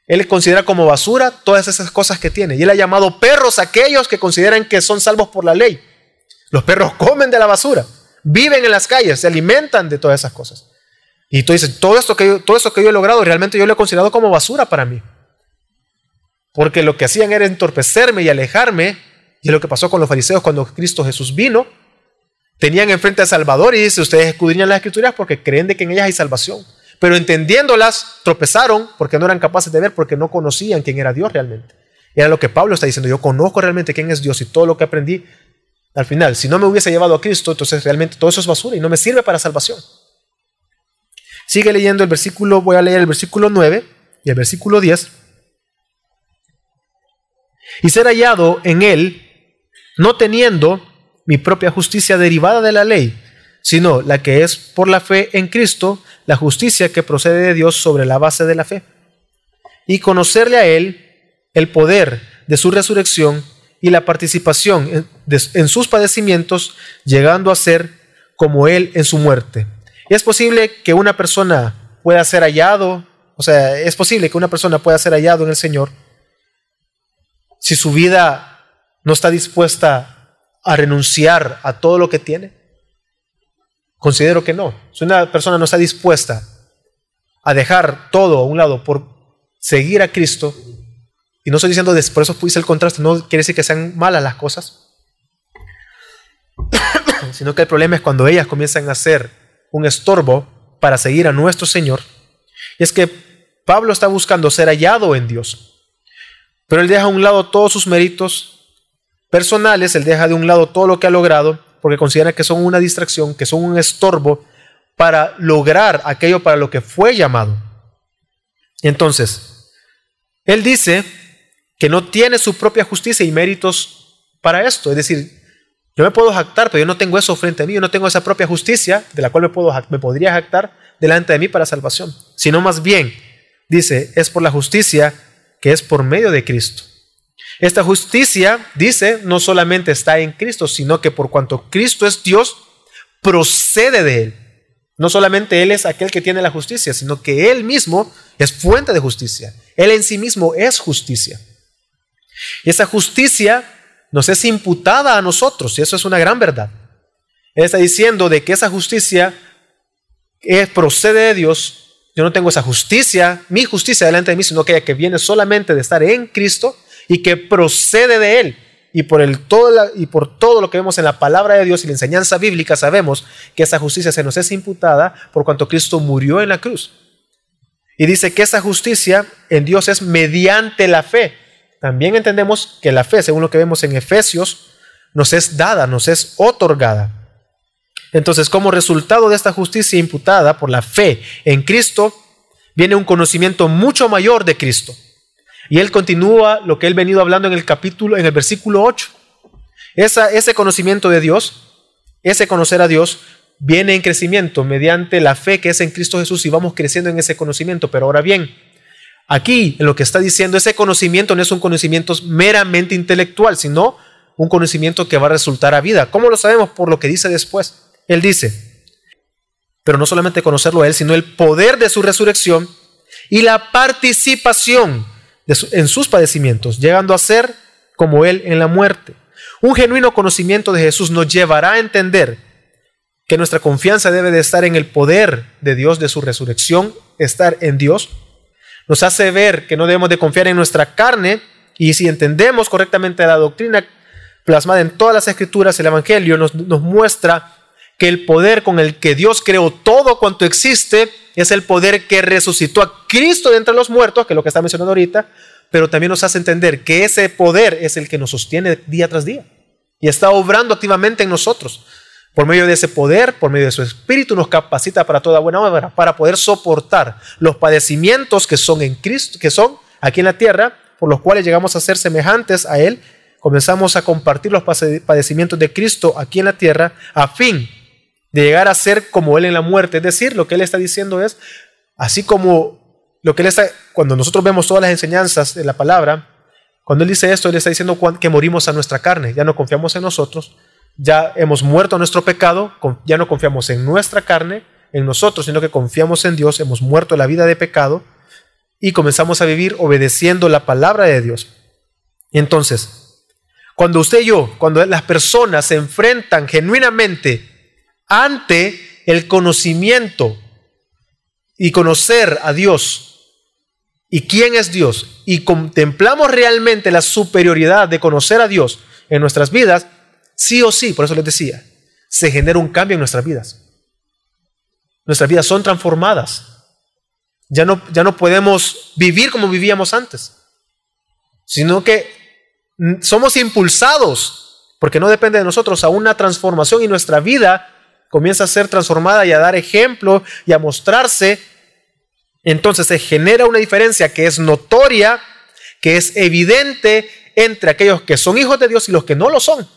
Él considera como basura todas esas cosas que tiene. Y él ha llamado perros aquellos que consideran que son salvos por la ley. Los perros comen de la basura, viven en las calles, se alimentan de todas esas cosas. Y tú dices, todo esto que yo, todo que yo he logrado, realmente yo lo he considerado como basura para mí. Porque lo que hacían era entorpecerme y alejarme. Y es lo que pasó con los fariseos cuando Cristo Jesús vino. Tenían enfrente a Salvador y dice, ustedes escudriñan las escrituras porque creen de que en ellas hay salvación. Pero entendiéndolas, tropezaron porque no eran capaces de ver, porque no conocían quién era Dios realmente. Era lo que Pablo está diciendo, yo conozco realmente quién es Dios y todo lo que aprendí. Al final, si no me hubiese llevado a Cristo, entonces realmente todo eso es basura y no me sirve para salvación. Sigue leyendo el versículo, voy a leer el versículo 9 y el versículo 10. Y ser hallado en él, no teniendo mi propia justicia derivada de la ley, sino la que es por la fe en Cristo, la justicia que procede de Dios sobre la base de la fe. Y conocerle a Él el poder de su resurrección y la participación en, sus padecimientos, llegando a ser como Él en su muerte. Es posible que una persona pueda ser hallado, o sea, es posible que una persona pueda ser hallado en el Señor si su vida no está dispuesta a renunciar a todo lo que tiene. Considero que no. Si una persona no está dispuesta a dejar todo a un lado por seguir a Cristo, y no estoy diciendo, por eso puse el contraste, no quiere decir que sean malas las cosas, sino que el problema es cuando ellas comienzan a ser un estorbo para seguir a nuestro Señor. Y es que Pablo está buscando ser hallado en Dios, pero él deja a un lado todos sus méritos personales, él deja de un lado todo lo que ha logrado porque considera que son una distracción, que son un estorbo para lograr aquello para lo que fue llamado. Entonces, él dice que no tiene su propia justicia y méritos para esto. Es decir, yo me puedo jactar, pero yo no tengo eso frente a mí, yo no tengo esa propia justicia de la cual me, puedo, me podría jactar delante de mí para salvación. Sino más bien, dice, es por la justicia que es por medio de Cristo. Esta justicia, dice, no solamente está en Cristo, sino que por cuanto Cristo es Dios, procede de Él. No solamente Él es aquel que tiene la justicia, sino que Él mismo es fuente de justicia. Él en sí mismo es justicia. Y esa justicia nos es imputada a nosotros, y eso es una gran verdad. Él está diciendo de que esa justicia es, procede de Dios. Yo no tengo esa justicia, mi justicia delante de mí, sino aquella que viene solamente de estar en Cristo y que procede de Él. Y por, el, todo y por todo lo que vemos en la palabra de Dios y la enseñanza bíblica, sabemos que esa justicia se nos es imputada por cuanto Cristo murió en la cruz. Y dice que esa justicia en Dios es mediante la fe. También entendemos que la fe, según lo que vemos en Efesios, nos es dada, nos es otorgada. Entonces, como resultado de esta justicia imputada por la fe en Cristo, viene un conocimiento mucho mayor de Cristo. Y él continúa lo que él venido hablando en el capítulo, en el versículo 8. Esa, ese conocimiento de Dios, ese conocer a Dios, viene en crecimiento mediante la fe que es en Cristo Jesús y vamos creciendo en ese conocimiento. Pero ahora bien, aquí lo que está diciendo, ese conocimiento no es un conocimiento meramente intelectual, sino un conocimiento que va a resultar a vida. ¿Cómo lo sabemos? Por lo que dice después. Él dice, pero no solamente conocerlo a Él, sino el poder de su resurrección y la participación en sus padecimientos, llegando a ser como Él en la muerte. Un genuino conocimiento de Jesús nos llevará a entender que nuestra confianza debe de estar en el poder de Dios, de su resurrección, estar en Dios. Nos hace ver que no debemos de confiar en nuestra carne, y si entendemos correctamente la doctrina plasmada en todas las escrituras, el Evangelio nos, muestra que el poder con el que Dios creó todo cuanto existe es el poder que resucitó a Cristo de entre los muertos, que es lo que está mencionando ahorita, pero también nos hace entender que ese poder es el que nos sostiene día tras día y está obrando activamente en nosotros. Por medio de ese poder, por medio de su espíritu, nos capacita para toda buena obra, para poder soportar los padecimientos que son en Cristo, que son aquí en la tierra, por los cuales llegamos a ser semejantes a Él. Comenzamos a compartir los padecimientos de Cristo aquí en la tierra, a fin de llegar a ser como Él en la muerte. Es decir, lo que Él está diciendo es, así como lo que Él está, cuando nosotros vemos todas las enseñanzas de la palabra, cuando Él dice esto, Él está diciendo que morimos a nuestra carne, ya no confiamos en nosotros, ya hemos muerto nuestro pecado, ya no confiamos en nuestra carne, en nosotros, sino que confiamos en Dios, hemos muerto la vida de pecado y comenzamos a vivir obedeciendo la palabra de Dios. entonces, cuando usted y yo, cuando las personas se enfrentan genuinamente ante el conocimiento y conocer a Dios y quién es Dios y contemplamos realmente la superioridad de conocer a Dios en nuestras vidas, sí o sí, por eso les decía, se genera un cambio en nuestras vidas. Nuestras vidas son transformadas. Ya no, ya no podemos vivir como vivíamos antes, sino que somos impulsados, porque no depende de nosotros, a una transformación y nuestra vida comienza a ser transformada y a dar ejemplo y a mostrarse. Entonces se genera una diferencia que es notoria, que es evidente entre aquellos que son hijos de Dios y los que no lo son.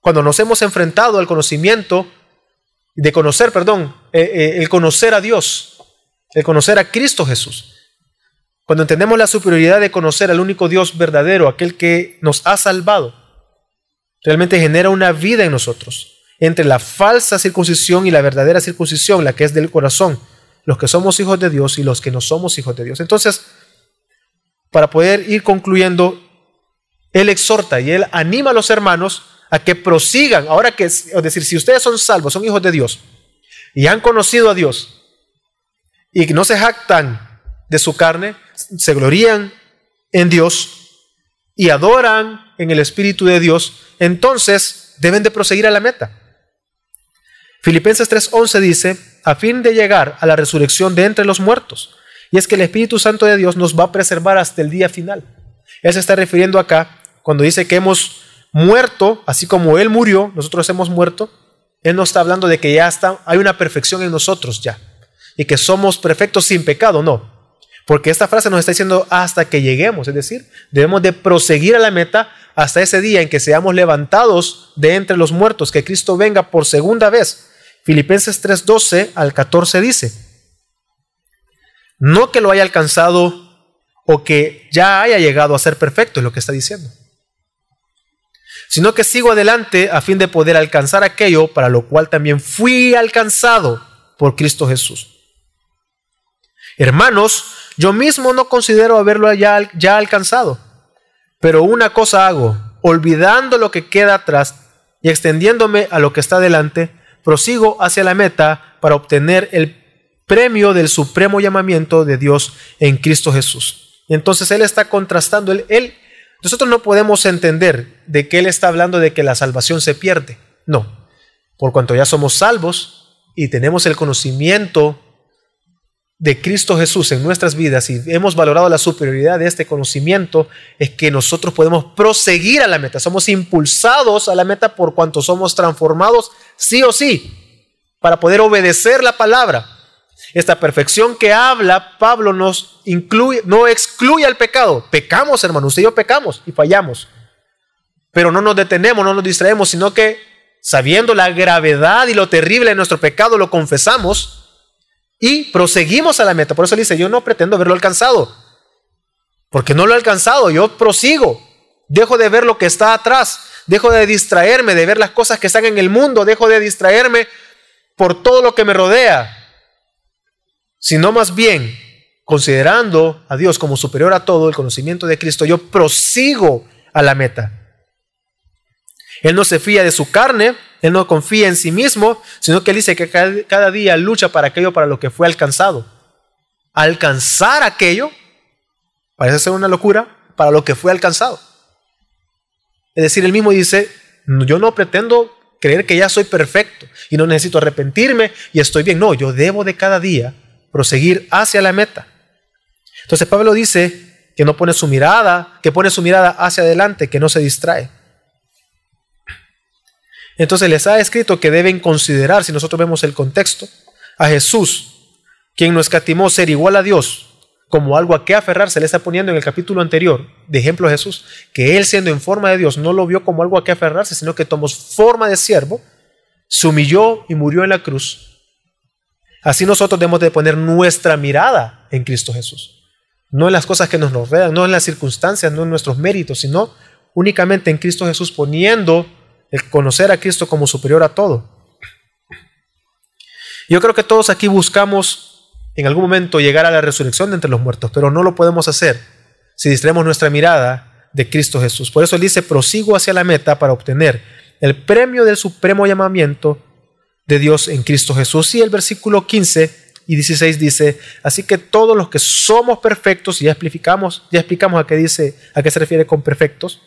Cuando nos hemos enfrentado al conocimiento, de conocer, perdón, eh, eh, el conocer a Dios, el conocer a Cristo Jesús. Cuando entendemos la superioridad de conocer al único Dios verdadero, aquel que nos ha salvado, realmente genera una vida en nosotros. Entre la falsa circuncisión y la verdadera circuncisión, la que es del corazón, los que somos hijos de Dios y los que no somos hijos de Dios. Entonces, para poder ir concluyendo, Él exhorta y Él anima a los hermanos a que prosigan. Ahora que, es decir, si ustedes son salvos, son hijos de Dios y han conocido a Dios y no se jactan de su carne, se glorían en Dios y adoran en el Espíritu de Dios, entonces deben de proseguir a la meta. Filipenses 3:11 dice, a fin de llegar a la resurrección de entre los muertos. Y es que el Espíritu Santo de Dios nos va a preservar hasta el día final. Él se está refiriendo acá cuando dice que hemos muerto, así como Él murió, nosotros hemos muerto. Él no está hablando de que ya está, hay una perfección en nosotros ya. Y que somos perfectos sin pecado, no. Porque esta frase nos está diciendo hasta que lleguemos, es decir, debemos de proseguir a la meta hasta ese día en que seamos levantados de entre los muertos, que Cristo venga por segunda vez. Filipenses 3:12 al 14 dice, no que lo haya alcanzado o que ya haya llegado a ser perfecto, es lo que está diciendo, sino que sigo adelante a fin de poder alcanzar aquello para lo cual también fui alcanzado por Cristo Jesús. Hermanos, yo mismo no considero haberlo ya, alcanzado, pero una cosa hago, olvidando lo que queda atrás y extendiéndome a lo que está delante, prosigo hacia la meta para obtener el premio del supremo llamamiento de Dios en Cristo Jesús. Entonces Él está contrastando, él, él, nosotros no podemos entender de que Él está hablando de que la salvación se pierde. No, por cuanto ya somos salvos y tenemos el conocimiento de Cristo Jesús en nuestras vidas y hemos valorado la superioridad de este conocimiento, es que nosotros podemos proseguir a la meta. Somos impulsados a la meta por cuanto somos transformados sí o sí, para poder obedecer la palabra. Esta perfección que habla Pablo nos incluye, no excluye al pecado. Pecamos, hermano, usted y yo pecamos y fallamos. Pero no nos detenemos, no nos distraemos, sino que sabiendo la gravedad y lo terrible de nuestro pecado, lo confesamos y proseguimos a la meta. Por eso él dice, yo no pretendo haberlo alcanzado, porque no lo he alcanzado, yo prosigo, dejo de ver lo que está atrás, dejo de distraerme, de ver las cosas que están en el mundo, dejo de distraerme por todo lo que me rodea, sino más bien, considerando a Dios como superior a todo, el conocimiento de Cristo, yo prosigo a la meta. Él no se fía de su carne, él no confía en sí mismo, sino que él dice que cada, día lucha para aquello para lo que fue alcanzado. Alcanzar aquello Parece ser una locura para lo que fue alcanzado. Es decir, él mismo dice, yo no pretendo creer que ya soy perfecto y no necesito arrepentirme y estoy bien. No, yo debo de cada día proseguir hacia la meta. Entonces Pablo dice que no pone su mirada, que pone su mirada hacia adelante, que no se distrae. Entonces les ha escrito que deben considerar, si nosotros vemos el contexto, a Jesús, quien no escatimó ser igual a Dios, como algo a qué aferrarse, le está poniendo en el capítulo anterior, de ejemplo a Jesús, que él siendo en forma de Dios no lo vio como algo a qué aferrarse, sino que tomó forma de siervo, se humilló y murió en la cruz. Así nosotros debemos de poner nuestra mirada en Cristo Jesús. No en las cosas que nos rodean, no en las circunstancias, no en nuestros méritos, sino únicamente en Cristo Jesús, poniendo el conocer a Cristo como superior a todo. Yo creo que todos aquí buscamos en algún momento llegar a la resurrección de entre los muertos, pero no lo podemos hacer si distraemos nuestra mirada de Cristo Jesús. Por eso él dice, prosigo hacia la meta para obtener el premio del supremo llamamiento de Dios en Cristo Jesús. Y el versículo 15 y 16 dice, así que todos los que somos perfectos, y ya explicamos, ya explicamos a qué dice, a qué se refiere con perfectos,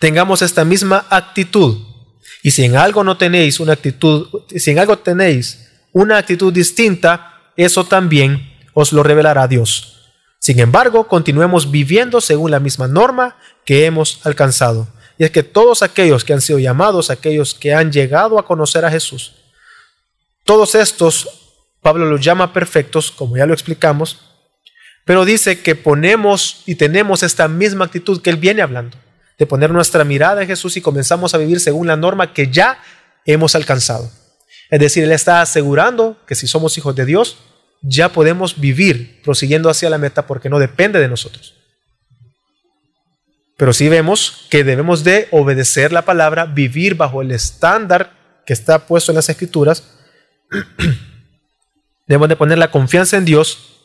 tengamos esta misma actitud. Y si en algo no tenéis una actitud, si en algo tenéis una actitud distinta, eso también os lo revelará Dios. Sin embargo, continuemos viviendo según la misma norma que hemos alcanzado. Y es que todos aquellos que han sido llamados, aquellos que han llegado a conocer a Jesús, todos estos, Pablo los llama perfectos, como ya lo explicamos, pero dice que ponemos y tenemos esta misma actitud que él viene hablando, de poner nuestra mirada en Jesús y comenzamos a vivir según la norma que ya hemos alcanzado. Es decir, Él está asegurando que si somos hijos de Dios, ya podemos vivir prosiguiendo hacia la meta porque no depende de nosotros. Pero sí vemos que debemos de obedecer la palabra, vivir bajo el estándar que está puesto en las escrituras. debemos de poner la confianza en Dios.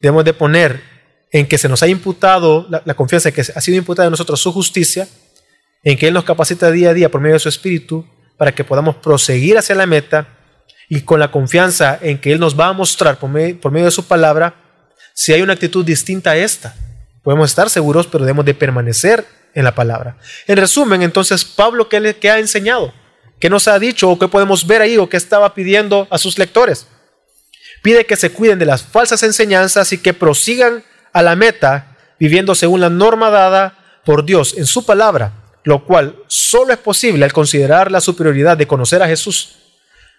Debemos de poner en que se nos ha imputado, la, confianza en que ha sido imputada a nosotros su justicia, en que Él nos capacita día a día por medio de su Espíritu para que podamos proseguir hacia la meta y con la confianza en que Él nos va a mostrar por medio, de su palabra si hay una actitud distinta a esta. Podemos estar seguros, pero debemos de permanecer en la palabra. En resumen, entonces, Pablo, ¿qué, le, qué ha enseñado? ¿Qué nos ha dicho o qué podemos ver ahí o qué estaba pidiendo a sus lectores? Pide que se cuiden de las falsas enseñanzas y que prosigan a la meta viviendo según la norma dada por Dios en su palabra lo cual solo es posible al considerar la superioridad de conocer a Jesús,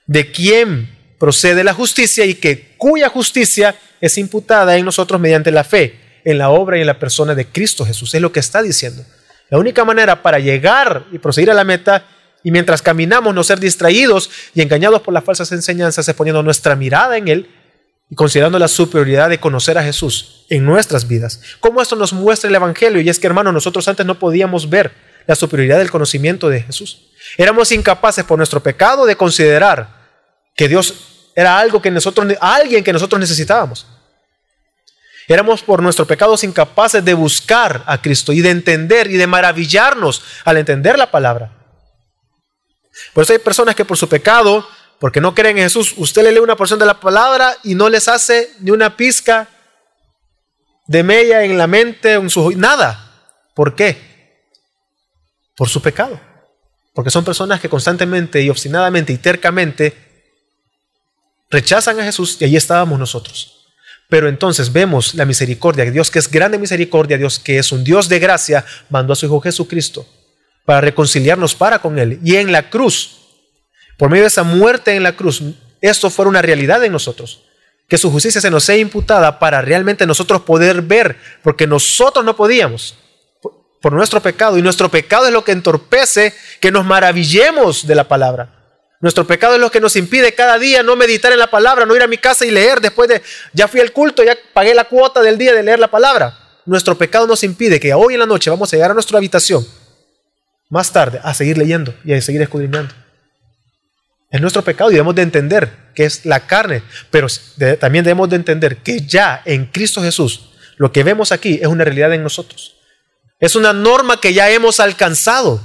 de quien procede la justicia y que cuya justicia es imputada en nosotros mediante la fe en la obra y en la persona de Cristo Jesús. Es lo que está diciendo. La única manera para llegar y proseguir a la meta y mientras caminamos no ser distraídos y engañados por las falsas enseñanzas es poniendo nuestra mirada en Él y considerando la superioridad de conocer a Jesús en nuestras vidas. Como esto nos muestra el Evangelio y es que hermano, nosotros antes no podíamos ver la superioridad del conocimiento de Jesús. Éramos incapaces por nuestro pecado de considerar que Dios era algo que nosotros, alguien que nosotros necesitábamos. Éramos por nuestro pecado incapaces de buscar a Cristo y de entender y de maravillarnos al entender la palabra. Por eso hay personas que por su pecado, porque no creen en Jesús, usted le lee una porción de la palabra y no les hace ni una pizca de mella en la mente, en su nada. ¿Por qué? por su pecado. Porque son personas que constantemente y obstinadamente y tercamente rechazan a Jesús y allí estábamos nosotros. Pero entonces vemos la misericordia Dios, que es grande misericordia, Dios que es un Dios de gracia, mandó a su Hijo Jesucristo para reconciliarnos para con Él. Y en la cruz, por medio de esa muerte en la cruz, esto fue una realidad en nosotros. Que su justicia se nos sea imputada para realmente nosotros poder ver, porque nosotros no podíamos por nuestro pecado. Y nuestro pecado es lo que entorpece que nos maravillemos de la palabra. Nuestro pecado es lo que nos impide cada día no meditar en la palabra, no ir a mi casa y leer después de, ya fui al culto, ya pagué la cuota del día de leer la palabra. Nuestro pecado nos impide que hoy en la noche vamos a llegar a nuestra habitación más tarde a seguir leyendo y a seguir escudriñando. Es nuestro pecado y debemos de entender que es la carne, pero también debemos de entender que ya en Cristo Jesús lo que vemos aquí es una realidad en nosotros. Es una norma que ya hemos alcanzado,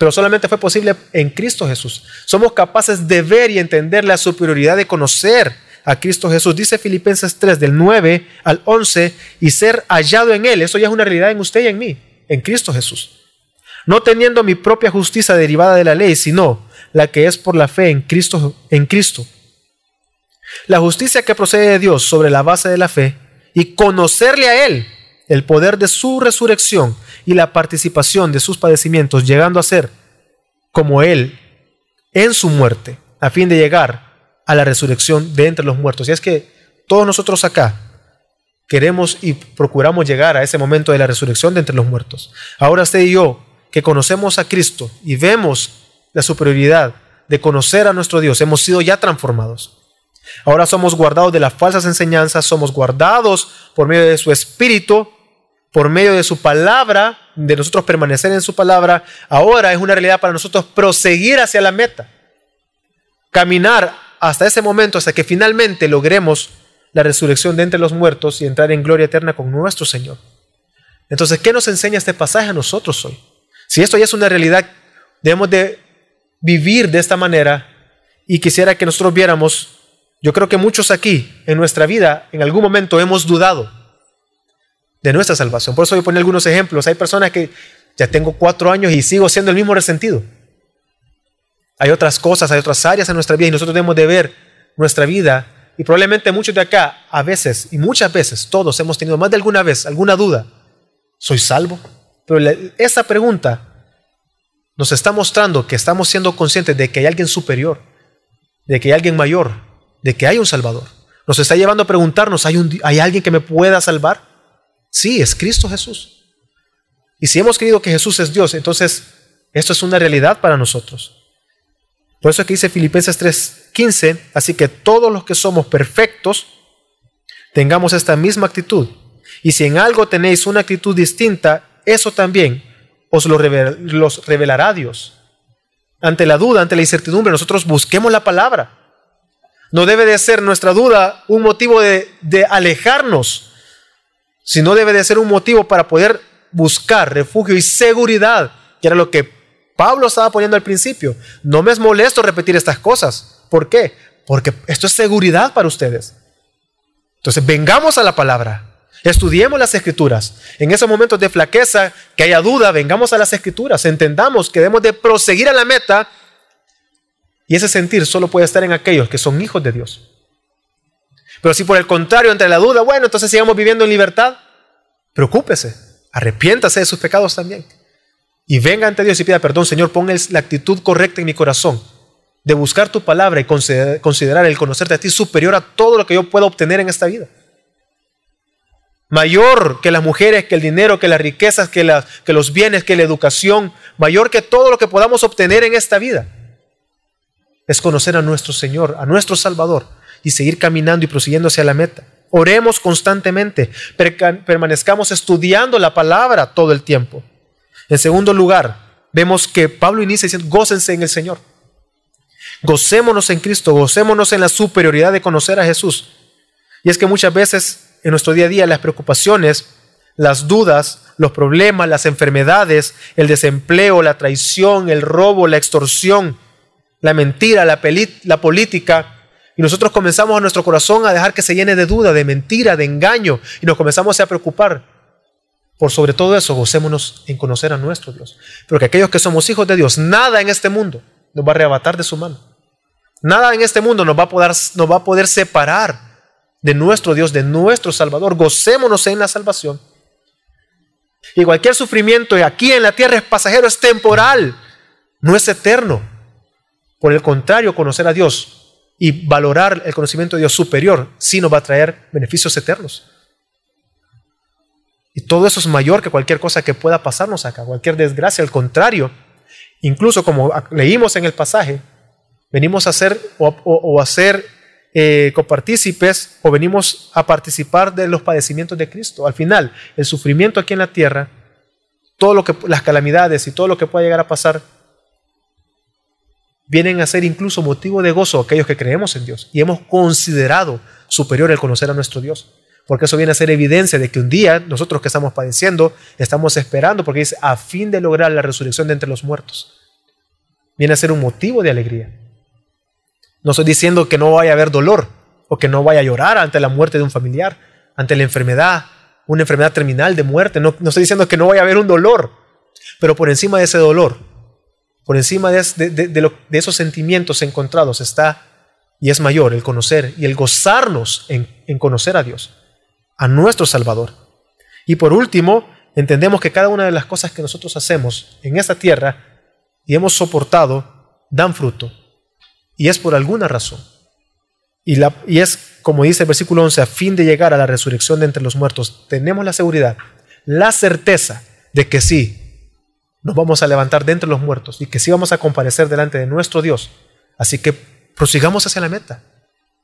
pero solamente fue posible en Cristo Jesús. Somos capaces de ver y entender la superioridad de conocer a Cristo Jesús. Dice Filipenses 3 del 9 al 11 y ser hallado en Él. Eso ya es una realidad en usted y en mí, en Cristo Jesús. No teniendo mi propia justicia derivada de la ley, sino la que es por la fe en Cristo, en Cristo. La justicia que procede de Dios sobre la base de la fe y conocerle a Él el poder de su resurrección y la participación de sus padecimientos, llegando a ser como Él en su muerte, a fin de llegar a la resurrección de entre los muertos. Y es que todos nosotros acá queremos y procuramos llegar a ese momento de la resurrección de entre los muertos. Ahora usted y yo, que conocemos a Cristo y vemos la superioridad de conocer a nuestro Dios, hemos sido ya transformados. Ahora somos guardados de las falsas enseñanzas, somos guardados por medio de su Espíritu, por medio de su palabra, de nosotros permanecer en su palabra. Ahora es una realidad para nosotros proseguir hacia la meta, caminar hasta ese momento, hasta que finalmente logremos la resurrección de entre los muertos y entrar en gloria eterna con nuestro Señor. Entonces, ¿qué nos enseña este pasaje a nosotros hoy? Si esto ya es una realidad, debemos de vivir de esta manera y quisiera que nosotros viéramos, yo creo que muchos aquí en nuestra vida en algún momento hemos dudado de nuestra salvación. Por eso voy a poner algunos ejemplos. Hay personas que ya tengo cuatro años y sigo siendo el mismo resentido. Hay otras cosas, hay otras áreas en nuestra vida y nosotros debemos de ver nuestra vida y probablemente muchos de acá, a veces y muchas veces, todos hemos tenido más de alguna vez alguna duda. ¿Soy salvo? Pero esa pregunta nos está mostrando que estamos siendo conscientes de que hay alguien superior, de que hay alguien mayor, de que hay un Salvador. Nos está llevando a preguntarnos, ¿hay, ¿hay alguien que me pueda salvar? Sí, es Cristo Jesús. Y si hemos creído que Jesús es Dios, entonces esto es una realidad para nosotros. Por eso aquí dice Filipenses 3:15, así que todos los que somos perfectos tengamos esta misma actitud. Y si en algo tenéis una actitud distinta, eso también os lo los revelará Dios. Ante la duda, ante la incertidumbre, nosotros busquemos la palabra. No debe de ser nuestra duda un motivo de, de alejarnos, sino debe de ser un motivo para poder buscar refugio y seguridad, que era lo que Pablo estaba poniendo al principio. No me es molesto repetir estas cosas. ¿Por qué? Porque esto es seguridad para ustedes. Entonces, vengamos a la palabra. Estudiemos las escrituras. En esos momentos de flaqueza, que haya duda, vengamos a las escrituras. Entendamos que debemos de proseguir a la meta. Y ese sentir solo puede estar en aquellos que son hijos de Dios. Pero si por el contrario entre la duda, bueno, entonces sigamos viviendo en libertad, preocúpese, arrepiéntase de sus pecados también. Y venga ante Dios y pida perdón, Señor, ponga la actitud correcta en mi corazón de buscar tu palabra y considerar el conocerte a ti superior a todo lo que yo pueda obtener en esta vida mayor que las mujeres, que el dinero, que las riquezas, que, que los bienes, que la educación, mayor que todo lo que podamos obtener en esta vida. Es conocer a nuestro Señor, a nuestro Salvador y seguir caminando y prosiguiendo hacia la meta. Oremos constantemente, permanezcamos estudiando la palabra todo el tiempo. En segundo lugar, vemos que Pablo inicia diciendo, gócense en el Señor. Gocémonos en Cristo, gocémonos en la superioridad de conocer a Jesús. Y es que muchas veces en nuestro día a día las preocupaciones, las dudas, los problemas, las enfermedades, el desempleo, la traición, el robo, la extorsión, la mentira, la, la política. Y nosotros comenzamos a nuestro corazón a dejar que se llene de duda, de mentira, de engaño, y nos comenzamos a preocupar. Por sobre todo eso, gocémonos en conocer a nuestro Dios. Porque aquellos que somos hijos de Dios, nada en este mundo nos va a arrebatar de su mano. Nada en este mundo nos va a poder, nos va a poder separar de nuestro Dios, de nuestro Salvador. Gocémonos en la salvación. Y cualquier sufrimiento aquí en la tierra es pasajero, es temporal, no es eterno. Por el contrario, conocer a Dios y valorar el conocimiento de Dios superior sí nos va a traer beneficios eternos. Y todo eso es mayor que cualquier cosa que pueda pasarnos acá, cualquier desgracia. Al contrario, incluso como leímos en el pasaje, venimos a hacer o, a hacer eh, copartícipes o venimos a participar de los padecimientos de Cristo. Al final, el sufrimiento aquí en la tierra, todo lo que las calamidades y todo lo que pueda llegar a pasar vienen a ser incluso motivo de gozo aquellos que creemos en Dios y hemos considerado superior el conocer a nuestro Dios. Porque eso viene a ser evidencia de que un día nosotros que estamos padeciendo, estamos esperando, porque dice, a fin de lograr la resurrección de entre los muertos. Viene a ser un motivo de alegría. No estoy diciendo que no vaya a haber dolor. o que no vaya a llorar ante la muerte de un familiar, ante la enfermedad, una enfermedad terminal de muerte. No, estoy diciendo que no vaya a haber un dolor, pero por encima de ese dolor, por encima de, esos sentimientos encontrados está y es mayor el conocer y el gozarnos en, en conocer a Dios, a nuestro Salvador. Y por último, entendemos que cada una de las cosas que nosotros hacemos en esta tierra y hemos soportado dan fruto. Y es por alguna razón. Y, la, y, es, como dice el versículo 11, a fin de llegar a la resurrección de entre los muertos, tenemos la seguridad, la certeza de que sí, nos vamos a levantar de entre los muertos y que sí vamos a comparecer delante de nuestro Dios. Así que prosigamos hacia la meta.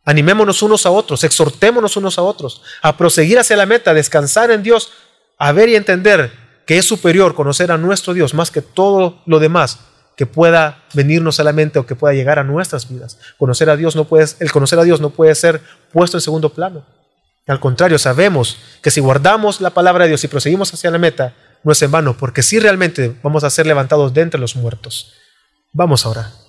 Animémonos unos a otros, exhortémonos unos a otros a proseguir hacia la meta, descansar en Dios, a ver y entender que es superior conocer a nuestro Dios más que todo lo demás que pueda venirnos a la mente o que pueda llegar a nuestras vidas. Conocer a Dios no puede, el conocer a Dios no puede ser puesto en segundo plano. Al contrario, sabemos que si guardamos la palabra de Dios y proseguimos hacia la meta, no es en vano, porque si realmente vamos a ser levantados de entre los muertos. Vamos a orar.